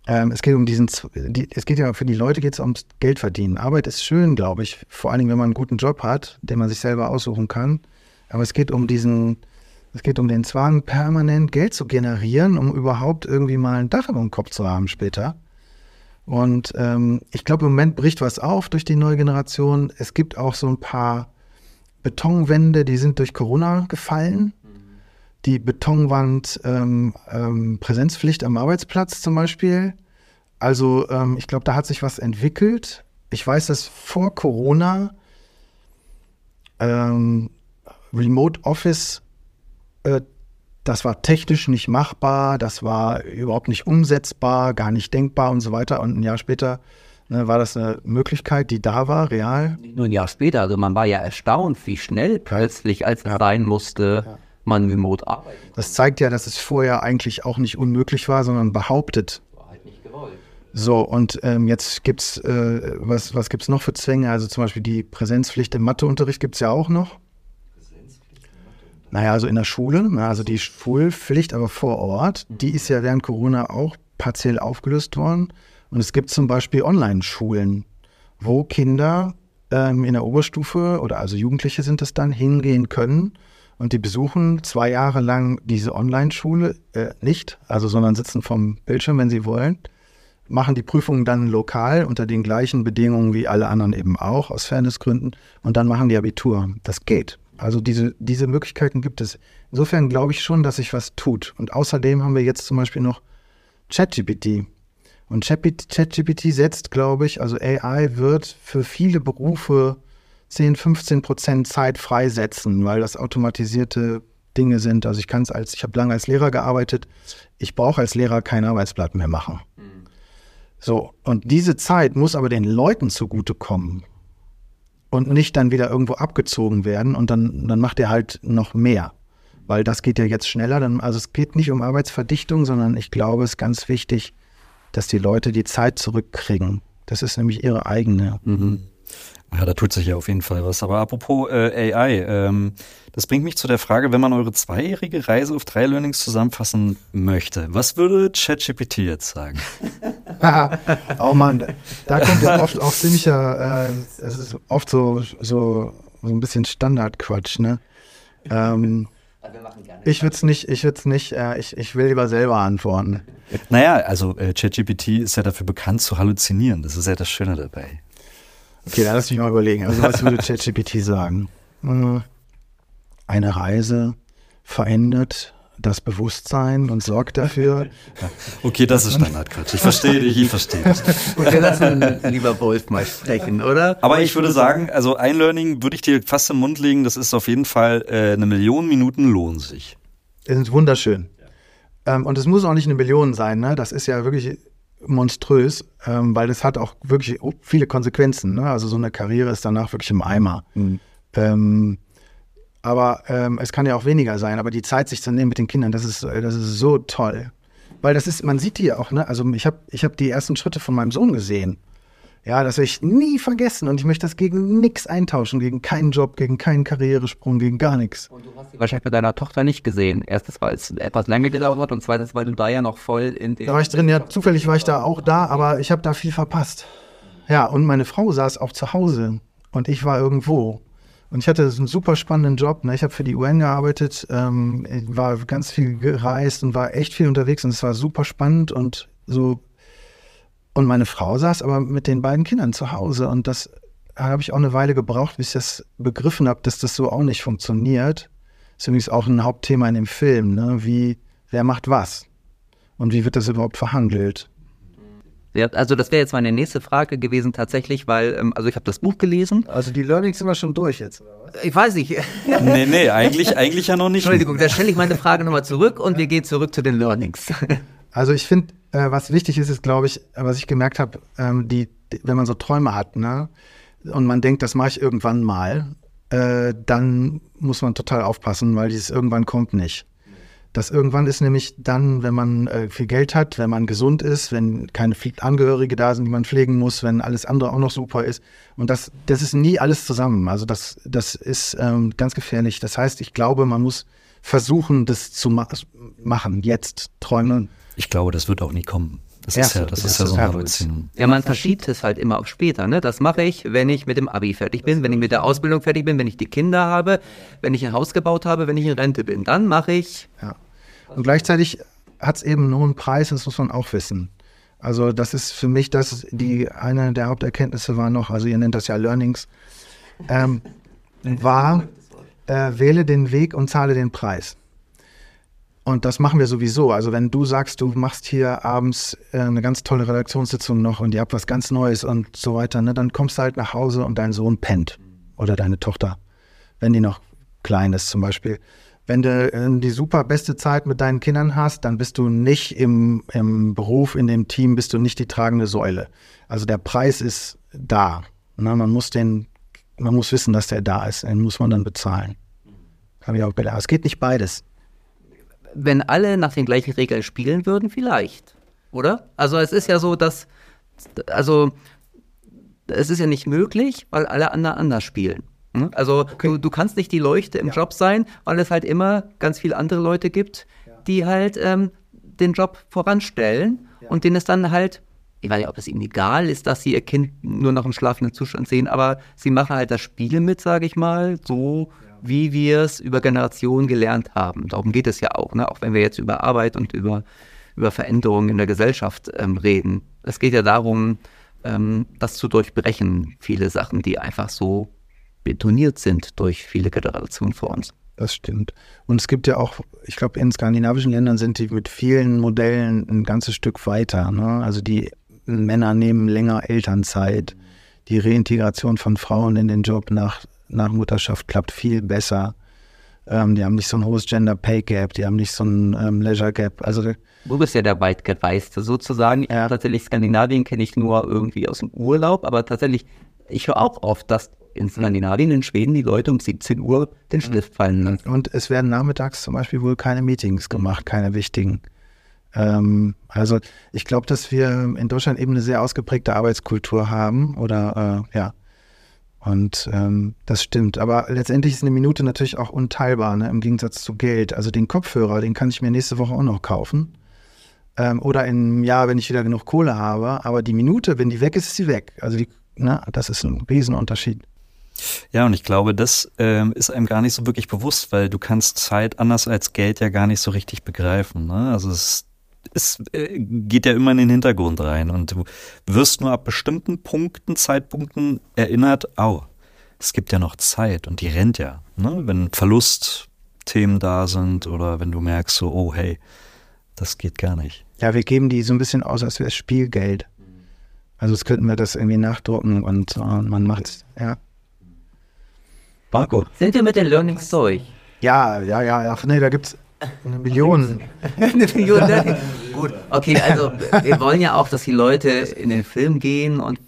ähm, es geht um diesen, die, es geht ja für die Leute geht es ums Geld verdienen. Arbeit ist schön, glaube ich, vor allen Dingen, wenn man einen guten Job hat, den man sich selber aussuchen kann. Aber es geht um diesen, es geht um den Zwang, permanent Geld zu generieren, um überhaupt irgendwie mal ein Dach über dem Kopf zu haben später. Und ähm, ich glaube, im Moment bricht was auf durch die neue Generation. Es gibt auch so ein paar Betonwände, die sind durch Corona gefallen die Betonwand ähm, ähm, Präsenzpflicht am Arbeitsplatz zum Beispiel. Also ähm, ich glaube, da hat sich was entwickelt. Ich weiß, dass vor Corona ähm, Remote Office, äh, das war technisch nicht machbar, das war überhaupt nicht umsetzbar, gar nicht denkbar und so weiter. Und ein Jahr später ne, war das eine Möglichkeit, die da war, real. Nur ein Jahr später, also man war ja erstaunt, wie schnell plötzlich, als es ja. sein musste. Ja man remote arbeitet. Das zeigt ja, dass es vorher eigentlich auch nicht unmöglich war, sondern behauptet. War halt nicht gewollt. So, und ähm, jetzt gibt es, äh, was, was gibt es noch für Zwänge? Also zum Beispiel die Präsenzpflicht im Matheunterricht gibt es ja auch noch. Naja, also in der Schule, also die Schulpflicht, aber vor Ort, die ist ja während Corona auch partiell aufgelöst worden. Und es gibt zum Beispiel Online-Schulen, wo Kinder ähm, in der Oberstufe oder also Jugendliche sind es dann, hingehen können und die besuchen zwei Jahre lang diese Online-Schule äh, nicht, also sondern sitzen vom Bildschirm, wenn sie wollen, machen die Prüfungen dann lokal unter den gleichen Bedingungen wie alle anderen eben auch, aus Fairnessgründen, und dann machen die Abitur. Das geht. Also diese, diese Möglichkeiten gibt es. Insofern glaube ich schon, dass sich was tut. Und außerdem haben wir jetzt zum Beispiel noch ChatGPT. Und ChatGPT setzt, glaube ich, also AI wird für viele Berufe 10, 15 Prozent Zeit freisetzen, weil das automatisierte Dinge sind. Also ich kann es als, ich habe lange als Lehrer gearbeitet, ich brauche als Lehrer kein Arbeitsblatt mehr machen. Mhm. So, und diese Zeit muss aber den Leuten zugutekommen und nicht dann wieder irgendwo abgezogen werden und dann, dann macht er halt noch mehr. Weil das geht ja jetzt schneller. Dann, also es geht nicht um Arbeitsverdichtung, sondern ich glaube, es ist ganz wichtig, dass die Leute die Zeit zurückkriegen. Das ist nämlich ihre eigene. Mhm. Ja, da tut sich ja auf jeden Fall was. Aber apropos äh, AI, ähm, das bringt mich zu der Frage, wenn man eure zweijährige Reise auf drei Learnings zusammenfassen möchte, was würde ChatGPT jetzt sagen? oh Mann, da kommt ja oft auch ziemlicher, äh, es ist oft so, so, so ein bisschen Standardquatsch, ne? Ähm, ich würde es nicht, ich würde es nicht, äh, ich, ich will lieber selber antworten. Naja, also äh, ChatGPT ist ja dafür bekannt zu halluzinieren. Das ist ja das Schöne dabei. Okay, dann lass mich mal überlegen. Also was würde ChatGPT sagen? Äh, eine Reise verändert das Bewusstsein und sorgt dafür. Okay, das ist Standardquatsch. Ich verstehe dich, ich verstehe dich. Und wir lassen lieber Wolf mal sprechen, oder? Aber ich würde sagen, also ein Learning würde ich dir fast im Mund legen, das ist auf jeden Fall äh, eine Million Minuten lohnen sich. Das ist wunderschön. Ähm, und es muss auch nicht eine Million sein, ne? Das ist ja wirklich monströs, ähm, weil das hat auch wirklich viele Konsequenzen. Ne? Also so eine Karriere ist danach wirklich im Eimer. Mhm. Ähm, aber ähm, es kann ja auch weniger sein. Aber die Zeit sich zu nehmen mit den Kindern, das ist, das ist so toll. Weil das ist, man sieht die auch, ne? Also ich habe ich hab die ersten Schritte von meinem Sohn gesehen. Ja, das werde ich nie vergessen und ich möchte das gegen nichts eintauschen, gegen keinen Job, gegen keinen Karrieresprung, gegen gar nichts. Und du hast sie wahrscheinlich bei deiner Tochter nicht gesehen. Erstens, weil es etwas länger gedauert hat und zweitens, weil du da ja noch voll in den... Da war ich drin, ja, zufällig war ich da auch da, aber ich habe da viel verpasst. Ja, und meine Frau saß auch zu Hause und ich war irgendwo. Und ich hatte einen super spannenden Job. Ne? Ich habe für die UN gearbeitet, ähm, war ganz viel gereist und war echt viel unterwegs und es war super spannend und so. Und meine Frau saß aber mit den beiden Kindern zu Hause und das habe ich auch eine Weile gebraucht, bis ich das begriffen habe, dass das so auch nicht funktioniert. Das ist übrigens auch ein Hauptthema in dem Film. Ne? Wie, wer macht was? Und wie wird das überhaupt verhandelt? Ja, also das wäre jetzt meine nächste Frage gewesen tatsächlich, weil, ähm, also ich habe das Buch gelesen. Also die Learnings sind wir schon durch jetzt, oder was? Ich weiß nicht. nee, nee, eigentlich, eigentlich ja noch nicht. Entschuldigung, da stelle ich meine Frage nochmal zurück und wir gehen zurück zu den Learnings. Also ich finde, äh, was wichtig ist, ist, glaube ich, was ich gemerkt habe, ähm, die, die, wenn man so Träume hat, ne, und man denkt, das mache ich irgendwann mal, äh, dann muss man total aufpassen, weil dieses irgendwann kommt nicht. Das irgendwann ist nämlich dann, wenn man äh, viel Geld hat, wenn man gesund ist, wenn keine Angehörige da sind, die man pflegen muss, wenn alles andere auch noch super ist. Und das, das ist nie alles zusammen. Also das, das ist ähm, ganz gefährlich. Das heißt, ich glaube, man muss versuchen, das zu ma machen, jetzt träumen. Ich glaube, das wird auch nie kommen. Das ja, ist ja, das ist ja so ein Arbeitsziehen. Ja, man verschiebt es halt immer auf später. Ne? Das mache ich, wenn ich mit dem Abi fertig bin, wenn ich mit der Ausbildung fertig bin, wenn ich die Kinder habe, wenn ich ein Haus gebaut habe, wenn ich in Rente bin. Dann mache ich. Ja. Und gleichzeitig hat es eben nur einen Preis, das muss man auch wissen. Also das ist für mich das, die eine der Haupterkenntnisse war noch, also ihr nennt das ja Learnings, ähm, war, äh, wähle den Weg und zahle den Preis. Und das machen wir sowieso. Also wenn du sagst, du machst hier abends äh, eine ganz tolle Redaktionssitzung noch und ihr habt was ganz Neues und so weiter, ne, dann kommst du halt nach Hause und dein Sohn pennt. Oder deine Tochter, wenn die noch klein ist zum Beispiel. Wenn du äh, die super beste Zeit mit deinen Kindern hast, dann bist du nicht im, im Beruf, in dem Team, bist du nicht die tragende Säule. Also der Preis ist da. Na, man muss den, man muss wissen, dass der da ist. Den muss man dann bezahlen. Habe ich auch gelernt. Es geht nicht beides wenn alle nach den gleichen Regeln spielen würden, vielleicht. Oder? Also es ist ja so, dass, also es ist ja nicht möglich, weil alle anderen anders spielen. Hm? Also okay. du, du kannst nicht die Leuchte im ja. Job sein, weil es halt immer ganz viele andere Leute gibt, ja. die halt ähm, den Job voranstellen ja. und denen es dann halt, ich weiß nicht, ob es ihnen egal ist, dass sie ihr Kind nur noch im schlafenden Zustand sehen, aber sie machen halt das Spiel mit, sage ich mal, so wie wir es über Generationen gelernt haben. Darum geht es ja auch, ne? auch wenn wir jetzt über Arbeit und über, über Veränderungen in der Gesellschaft ähm, reden. Es geht ja darum, ähm, das zu durchbrechen, viele Sachen, die einfach so betoniert sind durch viele Generationen vor uns. Das stimmt. Und es gibt ja auch, ich glaube, in skandinavischen Ländern sind die mit vielen Modellen ein ganzes Stück weiter. Ne? Also die Männer nehmen länger Elternzeit. Die Reintegration von Frauen in den Job nach, nach Mutterschaft klappt viel besser. Ähm, die haben nicht so ein hohes Gender Pay Gap, die haben nicht so ein ähm, Leisure Gap. Also Du bist ja der Weitgereiste sozusagen. Ja. Tatsächlich Skandinavien kenne ich nur irgendwie aus dem Urlaub, aber tatsächlich, ich höre auch oft, dass in Skandinavien, in Schweden, die Leute um 17 Uhr den Stift fallen lassen. Und es werden nachmittags zum Beispiel wohl keine Meetings gemacht, keine wichtigen. Ähm, also ich glaube, dass wir in Deutschland eben eine sehr ausgeprägte Arbeitskultur haben oder äh, ja. Und ähm, das stimmt. Aber letztendlich ist eine Minute natürlich auch unteilbar, ne, im Gegensatz zu Geld. Also den Kopfhörer, den kann ich mir nächste Woche auch noch kaufen. Ähm, oder im Jahr, wenn ich wieder genug Kohle habe. Aber die Minute, wenn die weg ist, ist sie weg. Also die, ne, das ist ein Riesenunterschied. Ja, und ich glaube, das ähm, ist einem gar nicht so wirklich bewusst, weil du kannst Zeit anders als Geld ja gar nicht so richtig begreifen. Ne? Also es, es äh, geht ja immer in den Hintergrund rein und du wirst nur ab bestimmten Punkten, Zeitpunkten erinnert, oh, es gibt ja noch Zeit und die rennt ja. Ne? Wenn Verlustthemen da sind oder wenn du merkst so, oh hey, das geht gar nicht. Ja, wir geben die so ein bisschen aus, als wäre es Spielgeld. Also es könnten wir das irgendwie nachdrucken und, und man macht ja. Marco. Sind wir mit den Learnings durch? Ja, ja, ja. Ach nee, da gibt es eine Million. eine Million Learnings. Gut, okay, also wir wollen ja auch, dass die Leute in den Film gehen und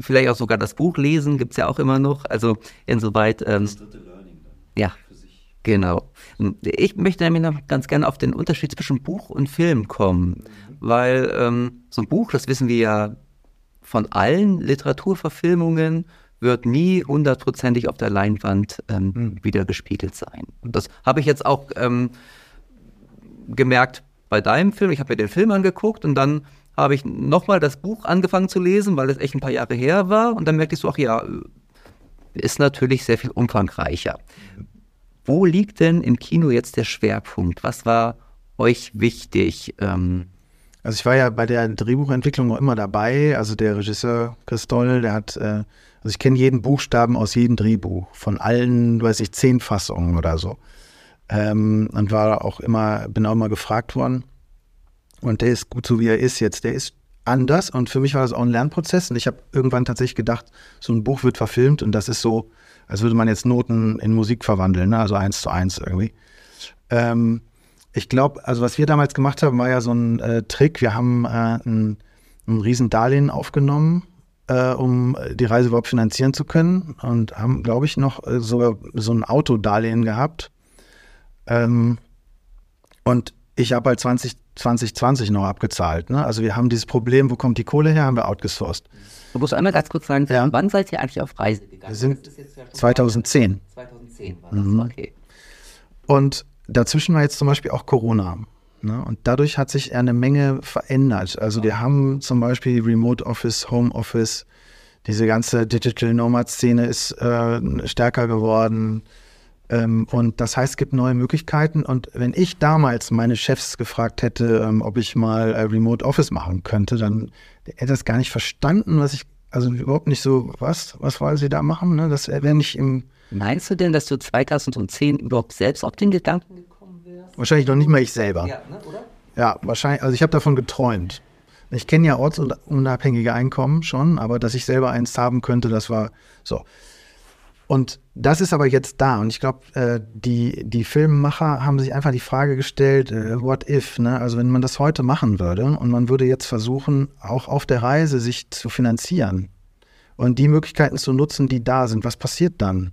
vielleicht auch sogar das Buch lesen, gibt es ja auch immer noch. Also insoweit. Ähm, das dritte Learning dann. Ja. Genau. Ich möchte nämlich noch ganz gerne auf den Unterschied zwischen Buch und Film kommen, mhm. weil ähm, so ein Buch, das wissen wir ja von allen Literaturverfilmungen, wird nie hundertprozentig auf der Leinwand ähm, mhm. wieder gespiegelt sein. Und das habe ich jetzt auch ähm, gemerkt bei deinem Film. Ich habe mir den Film angeguckt und dann habe ich nochmal das Buch angefangen zu lesen, weil es echt ein paar Jahre her war. Und dann merkte ich so, ach ja, ist natürlich sehr viel umfangreicher. Wo liegt denn im Kino jetzt der Schwerpunkt? Was war euch wichtig? Ähm, also ich war ja bei der Drehbuchentwicklung immer dabei. Also der Regisseur Christol, der hat äh, also ich kenne jeden Buchstaben aus jedem Drehbuch, von allen, weiß ich, zehn Fassungen oder so. Ähm, und war auch immer, bin auch immer gefragt worden. Und der ist gut so, wie er ist jetzt. Der ist anders und für mich war das auch ein Lernprozess. Und ich habe irgendwann tatsächlich gedacht, so ein Buch wird verfilmt und das ist so, als würde man jetzt Noten in Musik verwandeln, ne? also eins zu eins irgendwie. Ähm, ich glaube, also was wir damals gemacht haben, war ja so ein äh, Trick. Wir haben äh, ein, ein Riesendarlehen aufgenommen äh, um die Reise überhaupt finanzieren zu können und haben, glaube ich, noch äh, sogar so ein Autodarlehen gehabt. Ähm, und ich habe halt 20, 2020 noch abgezahlt. Ne? Also wir haben dieses Problem, wo kommt die Kohle her, haben wir outgesourced. Du musst einmal ganz kurz sagen, ja. wann seid ihr eigentlich auf Reise gegangen? Wir sind 2010. 2010 war das, mhm. okay. Und dazwischen war jetzt zum Beispiel auch Corona. Ne? Und dadurch hat sich eine Menge verändert. Also wir haben zum Beispiel Remote Office, Home Office, diese ganze Digital Nomad-Szene ist äh, stärker geworden. Ähm, und das heißt, es gibt neue Möglichkeiten. Und wenn ich damals meine Chefs gefragt hätte, ähm, ob ich mal äh, Remote Office machen könnte, dann hätte das gar nicht verstanden, was ich, also überhaupt nicht so, was, was wollen sie da machen? Ne? Das wäre nicht im. Meinst du denn, dass du 2010 überhaupt selbst auf den Gedanken gekommen Wahrscheinlich noch nicht mal ich selber. Ja, ne, oder? Ja, wahrscheinlich. Also ich habe davon geträumt. Ich kenne ja ortsunabhängige Einkommen schon, aber dass ich selber eins haben könnte, das war so. Und das ist aber jetzt da. Und ich glaube, äh, die, die Filmemacher haben sich einfach die Frage gestellt, äh, what if? Ne? Also wenn man das heute machen würde und man würde jetzt versuchen, auch auf der Reise sich zu finanzieren und die Möglichkeiten zu nutzen, die da sind, was passiert dann?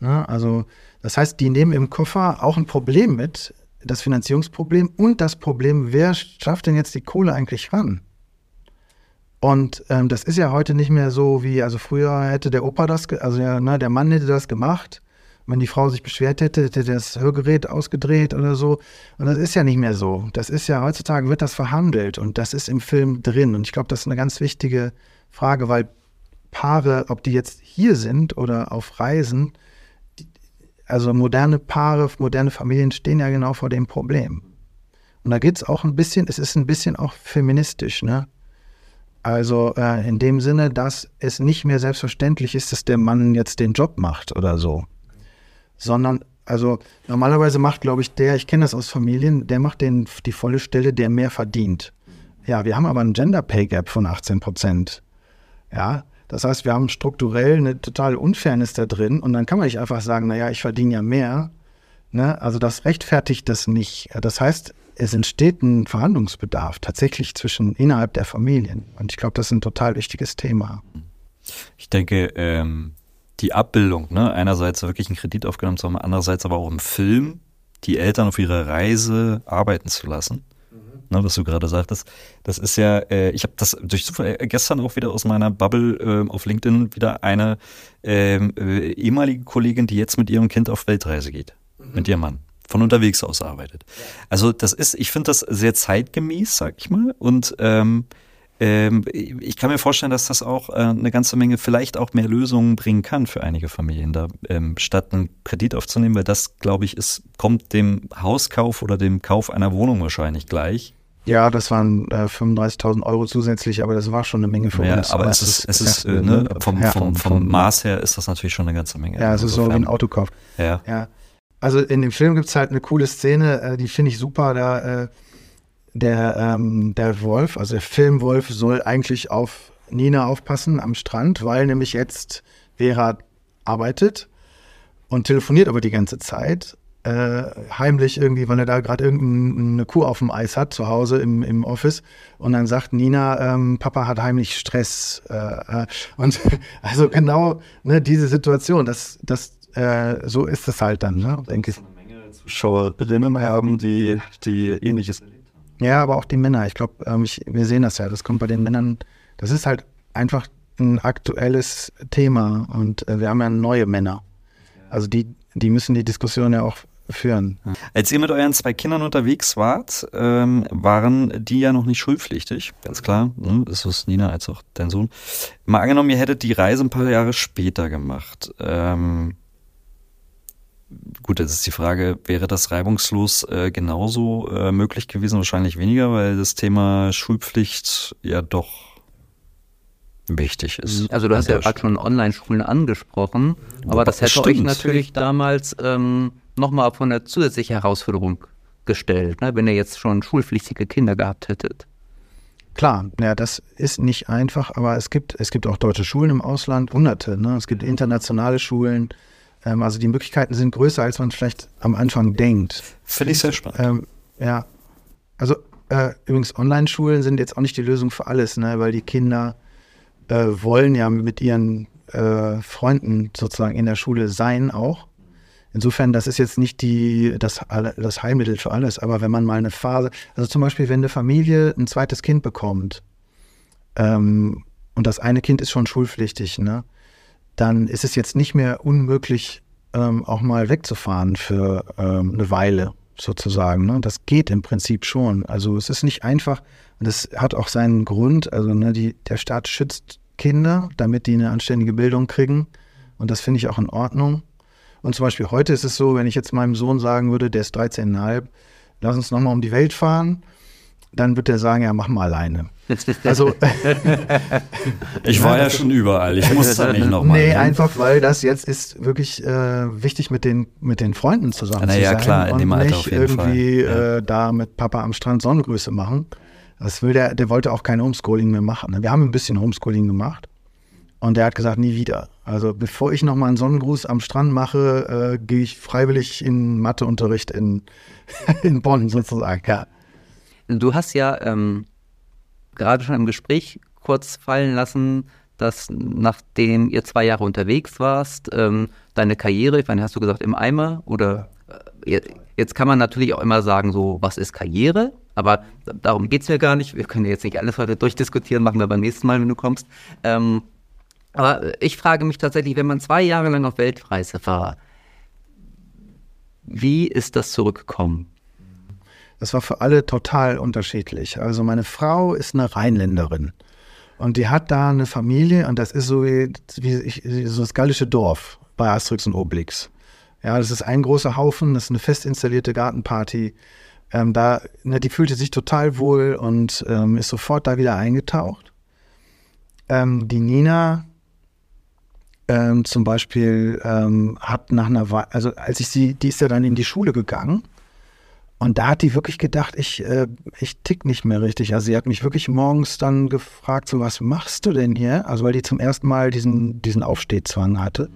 Ne? Also das heißt, die nehmen im Koffer auch ein Problem mit, das Finanzierungsproblem und das Problem, wer schafft denn jetzt die Kohle eigentlich ran? Und ähm, das ist ja heute nicht mehr so wie, also früher hätte der Opa das, also ja, ne, der Mann hätte das gemacht. Wenn die Frau sich beschwert hätte, hätte das Hörgerät ausgedreht oder so. Und das ist ja nicht mehr so. Das ist ja, heutzutage wird das verhandelt und das ist im Film drin. Und ich glaube, das ist eine ganz wichtige Frage, weil Paare, ob die jetzt hier sind oder auf Reisen, also moderne Paare, moderne Familien stehen ja genau vor dem Problem. Und da geht es auch ein bisschen, es ist ein bisschen auch feministisch, ne? Also äh, in dem Sinne, dass es nicht mehr selbstverständlich ist, dass der Mann jetzt den Job macht oder so. Sondern, also normalerweise macht, glaube ich, der, ich kenne das aus Familien, der macht den, die volle Stelle, der mehr verdient. Ja, wir haben aber einen Gender Pay Gap von 18 Prozent. Ja, das heißt, wir haben strukturell eine totale Unfairness da drin und dann kann man nicht einfach sagen, naja, ich verdiene ja mehr. Ne? Also das rechtfertigt das nicht. Das heißt, es entsteht ein Verhandlungsbedarf tatsächlich zwischen innerhalb der Familien. Und ich glaube, das ist ein total wichtiges Thema. Ich denke, ähm, die Abbildung, ne, einerseits wirklich einen Kredit aufgenommen zu haben, andererseits aber auch im Film, die Eltern auf ihrer Reise arbeiten zu lassen ne, was du gerade sagtest. Das ist ja, äh, ich habe das durch Zufall äh, gestern auch wieder aus meiner Bubble äh, auf LinkedIn wieder eine ähm, äh, ehemalige Kollegin, die jetzt mit ihrem Kind auf Weltreise geht, mhm. mit ihrem Mann von unterwegs aus arbeitet. Also das ist, ich finde das sehr zeitgemäß, sag ich mal, und ähm, ähm, ich kann mir vorstellen, dass das auch äh, eine ganze Menge vielleicht auch mehr Lösungen bringen kann für einige Familien, da ähm, statt einen Kredit aufzunehmen, weil das, glaube ich, ist, kommt dem Hauskauf oder dem Kauf einer Wohnung wahrscheinlich gleich. Ja, das waren äh, 35.000 Euro zusätzlich, aber das war schon eine Menge für ja, uns. Aber, aber es ist, es ist, äh, ne, vom, ja, vom, vom, vom, Maß her ist das natürlich schon eine ganze Menge. Ja, es ist so wie ein Autokauf. Ja. ja. Also in dem Film gibt es halt eine coole Szene, äh, die finde ich super. Da äh, der, ähm, der Wolf, also der Filmwolf, soll eigentlich auf Nina aufpassen am Strand, weil nämlich jetzt Vera arbeitet und telefoniert aber die ganze Zeit. Äh, heimlich irgendwie, weil er da gerade irgendeine Kuh auf dem Eis hat, zu Hause im, im Office. Und dann sagt Nina, ähm, Papa hat heimlich Stress. Äh, äh und also genau ne, diese Situation, das, das, äh, so ist es halt dann, ne, denke ich. Zuschauerinnen haben, die, die ähnliches ja, aber auch die Männer. Ich glaube, ähm, wir sehen das ja. Das kommt bei den Männern. Das ist halt einfach ein aktuelles Thema und äh, wir haben ja neue Männer. Also die, die müssen die Diskussion ja auch führen. Als ihr mit euren zwei Kindern unterwegs wart, ähm, waren die ja noch nicht schulpflichtig, ganz klar. Ne? Das ist Nina als auch dein Sohn. Mal angenommen, ihr hättet die Reise ein paar Jahre später gemacht. Ähm, Gut, jetzt ist die Frage, wäre das reibungslos äh, genauso äh, möglich gewesen? Wahrscheinlich weniger, weil das Thema Schulpflicht ja doch wichtig ist. Also du hast ja gerade schon Online-Schulen angesprochen, aber das hätte Stimmt. euch natürlich damals ähm, nochmal von einer zusätzlichen Herausforderung gestellt, ne, wenn ihr jetzt schon schulpflichtige Kinder gehabt hättet. Klar, ja, das ist nicht einfach, aber es gibt, es gibt auch deutsche Schulen im Ausland, hunderte. Ne? Es gibt internationale Schulen, ähm, also die Möglichkeiten sind größer, als man vielleicht am Anfang denkt. Finde ich sehr spannend. Ähm, ja, also äh, übrigens Online-Schulen sind jetzt auch nicht die Lösung für alles, ne? weil die Kinder äh, wollen ja mit ihren äh, Freunden sozusagen in der Schule sein auch. Insofern, das ist jetzt nicht die, das, das Heilmittel für alles, aber wenn man mal eine Phase, also zum Beispiel, wenn eine Familie ein zweites Kind bekommt ähm, und das eine Kind ist schon schulpflichtig, ne? Dann ist es jetzt nicht mehr unmöglich, ähm, auch mal wegzufahren für ähm, eine Weile sozusagen. Ne? Das geht im Prinzip schon. Also es ist nicht einfach und das hat auch seinen Grund. Also ne, die, der Staat schützt Kinder, damit die eine anständige Bildung kriegen und das finde ich auch in Ordnung. Und zum Beispiel heute ist es so, wenn ich jetzt meinem Sohn sagen würde, der ist 13,5, lass uns nochmal um die Welt fahren, dann wird er sagen, ja, mach mal alleine. Also ich war ja schon überall, ich muss da nicht nochmal. Nee, hin. einfach weil das jetzt ist wirklich äh, wichtig mit den mit den Freunden zusammen Na zu ja, sein klar, in dem Alter nicht auf jeden irgendwie Fall. Äh, da mit Papa am Strand Sonnengrüße machen. Das will der, der wollte auch kein Homeschooling mehr machen. Wir haben ein bisschen Homeschooling gemacht und der hat gesagt, nie wieder. Also bevor ich nochmal einen Sonnengruß am Strand mache, äh, gehe ich freiwillig in Matheunterricht in, in Bonn sozusagen. Ja. Du hast ja ähm, gerade schon im Gespräch kurz fallen lassen, dass nachdem ihr zwei Jahre unterwegs warst, ähm, deine Karriere, ich meine, hast du gesagt, im Eimer oder äh, jetzt kann man natürlich auch immer sagen, so, was ist Karriere? Aber darum geht es mir gar nicht. Wir können ja jetzt nicht alles heute durchdiskutieren, machen wir beim nächsten Mal, wenn du kommst. Ähm, aber ich frage mich tatsächlich, wenn man zwei Jahre lang auf Weltreise war, wie ist das zurückgekommen? Das war für alle total unterschiedlich. Also meine Frau ist eine Rheinländerin und die hat da eine Familie und das ist so wie, wie so das gallische Dorf bei Asterix und Obelix. Ja, das ist ein großer Haufen, das ist eine fest installierte Gartenparty. Ähm, da, ne, die fühlte sich total wohl und ähm, ist sofort da wieder eingetaucht. ähm, die Nina ähm, zum Beispiel ähm, hat nach einer Weile, also als ich sie, die ist ja dann in die Schule gegangen und da hat die wirklich gedacht, ich, äh, ich tick nicht mehr richtig. Also sie hat mich wirklich morgens dann gefragt, so was machst du denn hier? Also weil die zum ersten Mal diesen, diesen Aufstehzwang hatte.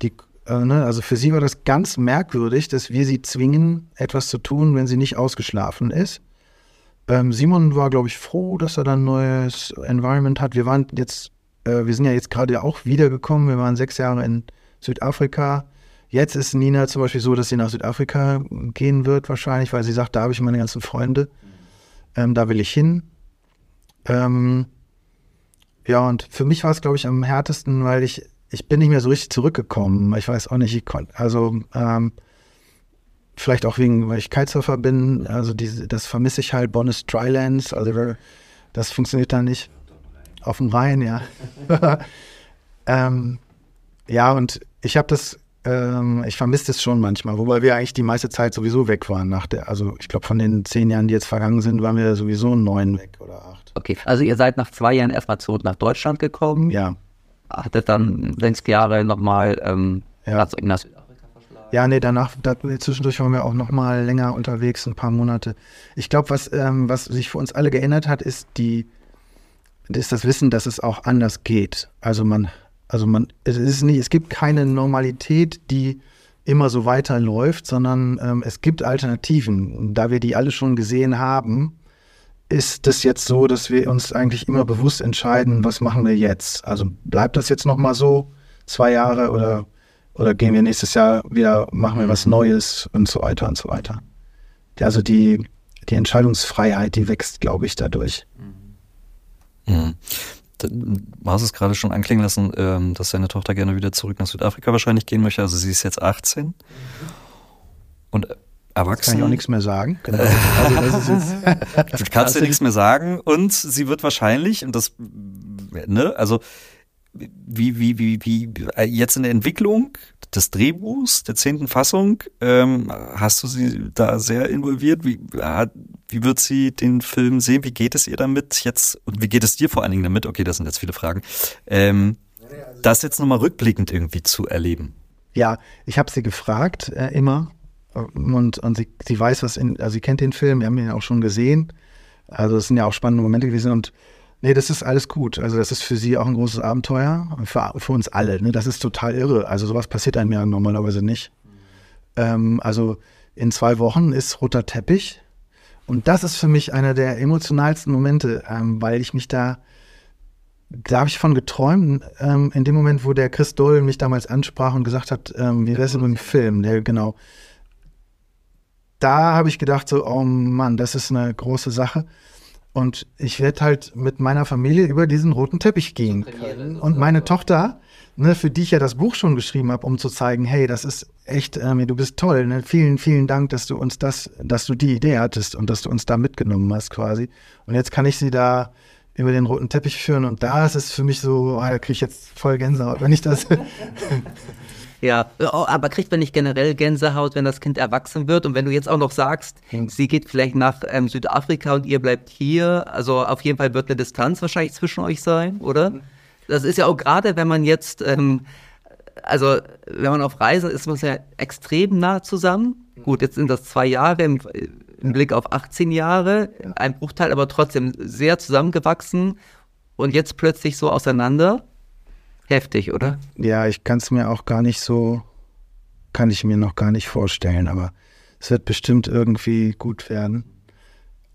Die, äh, ne, also für sie war das ganz merkwürdig, dass wir sie zwingen, etwas zu tun, wenn sie nicht ausgeschlafen ist. Ähm, Simon war, glaube ich, froh, dass er dann ein neues Environment hat. Wir waren jetzt, äh, wir sind ja jetzt gerade auch wiedergekommen. Wir waren sechs Jahre in Südafrika. Jetzt ist Nina zum Beispiel so, dass sie nach Südafrika gehen wird, wahrscheinlich, weil sie sagt, da habe ich meine ganzen Freunde. Ähm, da will ich hin. Ähm, ja, und für mich war es, glaube ich, am härtesten, weil ich, ich bin nicht mehr so richtig zurückgekommen. Ich weiß auch nicht, ich konnte, also ähm, vielleicht auch wegen, weil ich Kitesurfer bin, also diese, das vermisse ich halt, Bonus Drylands, also das funktioniert da nicht. Auf dem Rhein, ja. ähm, ja, und ich habe das, ähm, ich vermisse das schon manchmal, wobei wir eigentlich die meiste Zeit sowieso weg waren nach der, also ich glaube von den zehn Jahren, die jetzt vergangen sind, waren wir sowieso neun weg oder acht. Okay, also ihr seid nach zwei Jahren erstmal zurück nach Deutschland gekommen. Ja. Hattet dann sechs Jahre nochmal ähm, Ja. nach Südafrika Ja, nee, danach, da, zwischendurch waren wir auch noch mal länger unterwegs, ein paar Monate. Ich glaube, was, ähm, was sich für uns alle geändert hat, ist die, ist das Wissen, dass es auch anders geht. Also man, also man, es ist nicht, es gibt keine Normalität, die immer so weiterläuft, sondern ähm, es gibt Alternativen. Und da wir die alle schon gesehen haben, ist das jetzt so, dass wir uns eigentlich immer bewusst entscheiden, was machen wir jetzt? Also bleibt das jetzt noch mal so zwei Jahre oder oder gehen wir nächstes Jahr wieder, machen wir was Neues und so weiter und so weiter. Also die, die Entscheidungsfreiheit, die wächst, glaube ich, dadurch. Mhm. Du hast es gerade schon anklingen lassen, ähm, dass deine Tochter gerne wieder zurück nach Südafrika wahrscheinlich gehen möchte. Also sie ist jetzt 18. Und erwachsen. Kann ich auch nichts mehr sagen. Genau. Also das ist jetzt Du kannst dir nichts mehr sagen und sie wird wahrscheinlich, und das, ne, also wie, wie, wie, wie, jetzt in der Entwicklung des Drehbuchs, der zehnten Fassung, ähm, hast du sie da sehr involviert? Wie, wie wird sie den Film sehen? Wie geht es ihr damit jetzt? Und wie geht es dir vor allen Dingen damit? Okay, das sind jetzt viele Fragen. Ähm, das jetzt nochmal rückblickend irgendwie zu erleben. Ja, ich habe sie gefragt, äh, immer. Und, und sie, sie weiß, was in, also sie kennt den Film, wir haben ihn auch schon gesehen. Also es sind ja auch spannende Momente gewesen und nee, das ist alles gut. Also das ist für sie auch ein großes Abenteuer, für, für uns alle. Ne? Das ist total irre. Also sowas passiert einem ja normalerweise nicht. Ähm, also in zwei Wochen ist roter Teppich. Und das ist für mich einer der emotionalsten Momente, ähm, weil ich mich da, da habe ich von geträumt, ähm, in dem Moment, wo der Chris Doll mich damals ansprach und gesagt hat, ähm, wie wär's mit dem Film, der genau. Da habe ich gedacht, so, oh Mann, das ist eine große Sache. Und ich werde halt mit meiner Familie über diesen roten Teppich gehen können. Und meine Tochter, ne, für die ich ja das Buch schon geschrieben habe, um zu zeigen, hey, das ist echt, ähm, du bist toll. Ne? Vielen, vielen Dank, dass du uns das, dass du die Idee hattest und dass du uns da mitgenommen hast quasi. Und jetzt kann ich sie da über den roten Teppich führen. Und da ist es für mich so, ah, da kriege ich jetzt voll Gänsehaut, wenn ich das. Ja, oh, aber kriegt man nicht generell Gänsehaut, wenn das Kind erwachsen wird? Und wenn du jetzt auch noch sagst, sie geht vielleicht nach ähm, Südafrika und ihr bleibt hier, also auf jeden Fall wird eine Distanz wahrscheinlich zwischen euch sein, oder? Das ist ja auch gerade, wenn man jetzt, ähm, also wenn man auf Reise ist, ist man ja extrem nah zusammen. Gut, jetzt sind das zwei Jahre im, im Blick auf 18 Jahre, ein Bruchteil, aber trotzdem sehr zusammengewachsen und jetzt plötzlich so auseinander. Heftig, oder? Ja, ich kann es mir auch gar nicht so, kann ich mir noch gar nicht vorstellen, aber es wird bestimmt irgendwie gut werden.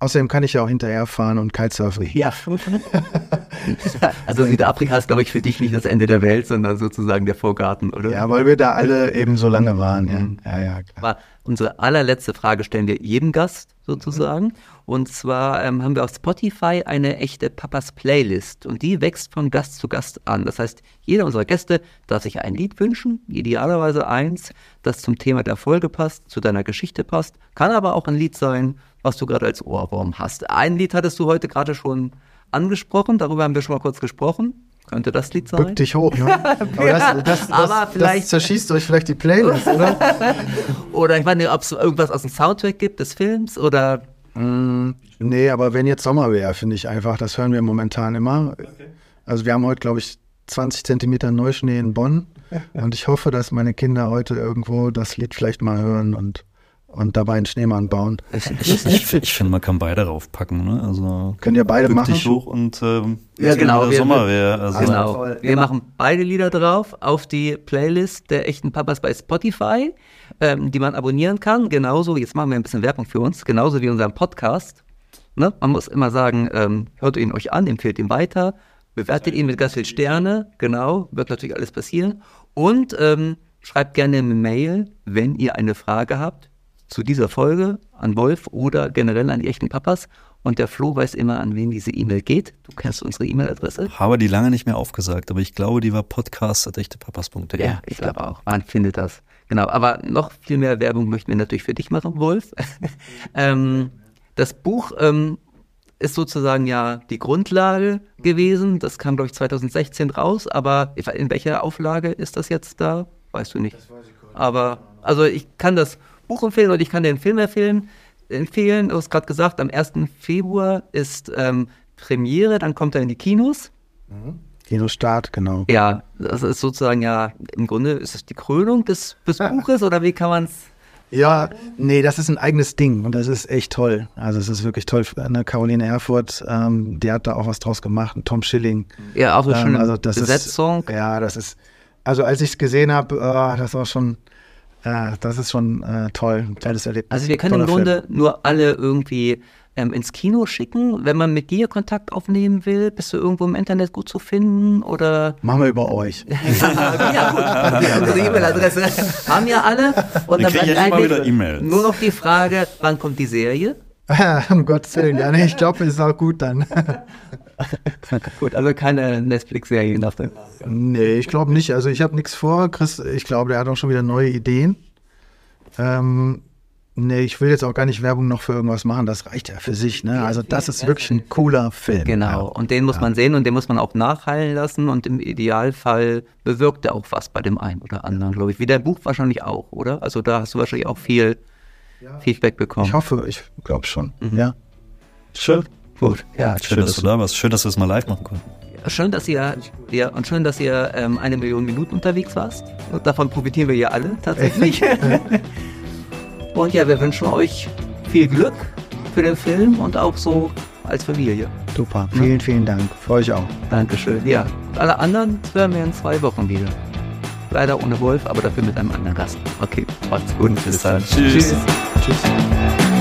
Außerdem kann ich ja auch hinterherfahren und Kitesurfen. Ja. also Südafrika ist, glaube ich, für dich nicht das Ende der Welt, sondern sozusagen der Vorgarten, oder? Ja, weil wir da alle eben so lange waren. Ja, Mhm. ja, ja klar. Aber unsere allerletzte Frage stellen wir jedem Gast sozusagen. Und zwar ähm, haben wir auf Spotify eine echte Papas Playlist und die wächst von Gast zu Gast an. Das heißt, jeder unserer Gäste darf sich ein Lied wünschen, idealerweise eins, das zum Thema der Folge passt, zu deiner Geschichte passt. Kann aber auch ein Lied sein, was du gerade als Ohrwurm hast. Ein Lied hattest du heute gerade schon angesprochen, darüber haben wir schon mal kurz gesprochen. Könnte das Lied sein? Bück dich hoch, ne? Aber das, das, das, Aber vielleicht- zerschießt euch vielleicht die Playlist, oder? Oder ich weiß nicht, ob es irgendwas aus dem Soundtrack gibt des Films oder nee, aber wenn jetzt Sommer wäre, finde ich einfach, das hören wir momentan immer. Also wir haben heute, glaube ich, 20 Zentimeter Neuschnee in Bonn. Und ich hoffe, dass meine Kinder heute irgendwo das Lied vielleicht mal hören und, und dabei einen Schneemann bauen. Ich, ich, ich finde, man kann beide raufpacken. Ne? Also Können ja beide machen. dich hoch und ähm, Ja, genau, wir- Sommer wäre. Also, Genau. voll. Wir machen beide Lieder drauf auf die Playlist der echten Papas bei Spotify, ähm, die man abonnieren kann. Genauso, jetzt machen wir ein bisschen Werbung für uns, genauso wie unseren Podcast. Ne? Man muss immer sagen, ähm, hört ihn euch an, empfehlt ihn weiter, bewertet ihn mit ganz viel Sterne, genau, wird natürlich alles passieren. Und ähm, schreibt gerne eine Mail, wenn ihr eine Frage habt zu dieser Folge an Wolf oder generell an die echten Papas. Und der Flo weiß immer, an wen diese E-Mail geht. Du kennst unsere E-Mail-Adresse. Habe die lange nicht mehr aufgesagt, aber ich glaube, die war podcast.echtepapas.de. Ja, ich glaube auch. Man findet das. Genau, aber noch viel mehr Werbung möchten wir natürlich für dich machen, Wolf. ähm, das Buch ähm, ist sozusagen ja die Grundlage gewesen. Das kam, glaube ich, 2016 raus, aber in welcher Auflage ist das jetzt da? Weißt du nicht. Aber, also ich kann das Buch empfehlen und ich kann den Film empfehlen. empfehlen. Du hast gerade gesagt, am 1. Februar ist ähm, Premiere, dann kommt er in die Kinos. Kinostart, genau. Ja, das ist sozusagen ja, im Grunde ist es die Krönung des, des Buches oder wie kann man es? Ja, nee, das ist ein eigenes Ding und das ist echt toll. Also es ist wirklich toll. Eine Caroline Erfurt, ähm, die hat da auch was draus gemacht. Und Tom Schilling. Ja, auch so Ähm, schöne also das Besetzung. Ist, ja, das ist. Also als ich es gesehen habe, äh, das war schon. Äh, das ist schon äh, toll. Ein tolles Erlebnis. also wir können im Grunde nur alle irgendwie ähm, ins Kino schicken, wenn man mit dir Kontakt aufnehmen will. Bist du irgendwo im Internet gut zu finden oder? Machen wir über euch. ja, gut. Ja, unsere E-Mail-Adresse haben ja alle. Und Wir dann kriegen bleibt ja immer eigentlich wieder E-Mails. nur noch die Frage, wann kommt die Serie? um Gottes Willen. Ja, nee, ich glaube, ist auch gut dann. Gut, also keine Netflix-Serie nach dem. nee, ich glaube nicht. Also ich habe nichts vor. Chris, ich glaube, der hat auch schon wieder neue Ideen. Ähm, nee, ich will jetzt auch gar nicht Werbung noch für irgendwas machen. Das reicht ja für sich. Ne? Also das ist wirklich ein cooler Film. Genau, und den muss man sehen und den muss man auch nachhallen lassen und im Idealfall bewirkt er auch was bei dem einen oder anderen, glaube ich. Wie dein Buch wahrscheinlich auch, oder? Also da hast du wahrscheinlich auch viel Feedback bekommen. Ich hoffe, ich glaube schon. Mhm. Ja. Schön. Gut. Ja, Schön, dass du da warst. Schön, dass wir es mal live machen konnten. Schön, dass ihr, ja, und schön, dass ihr ähm, eine Million Minuten unterwegs warst. Und davon profitieren wir ja alle tatsächlich. und ja, wir wünschen euch viel Glück für den Film und auch so als Familie. Super. Vielen, vielen Dank. Für euch auch. Dankeschön. Ja, und alle anderen hören wir in zwei Wochen wieder. Leider ohne Wolf, aber dafür mit einem anderen Gast. Okay, macht's gut. Bis dann. Tschüss. Tschüss.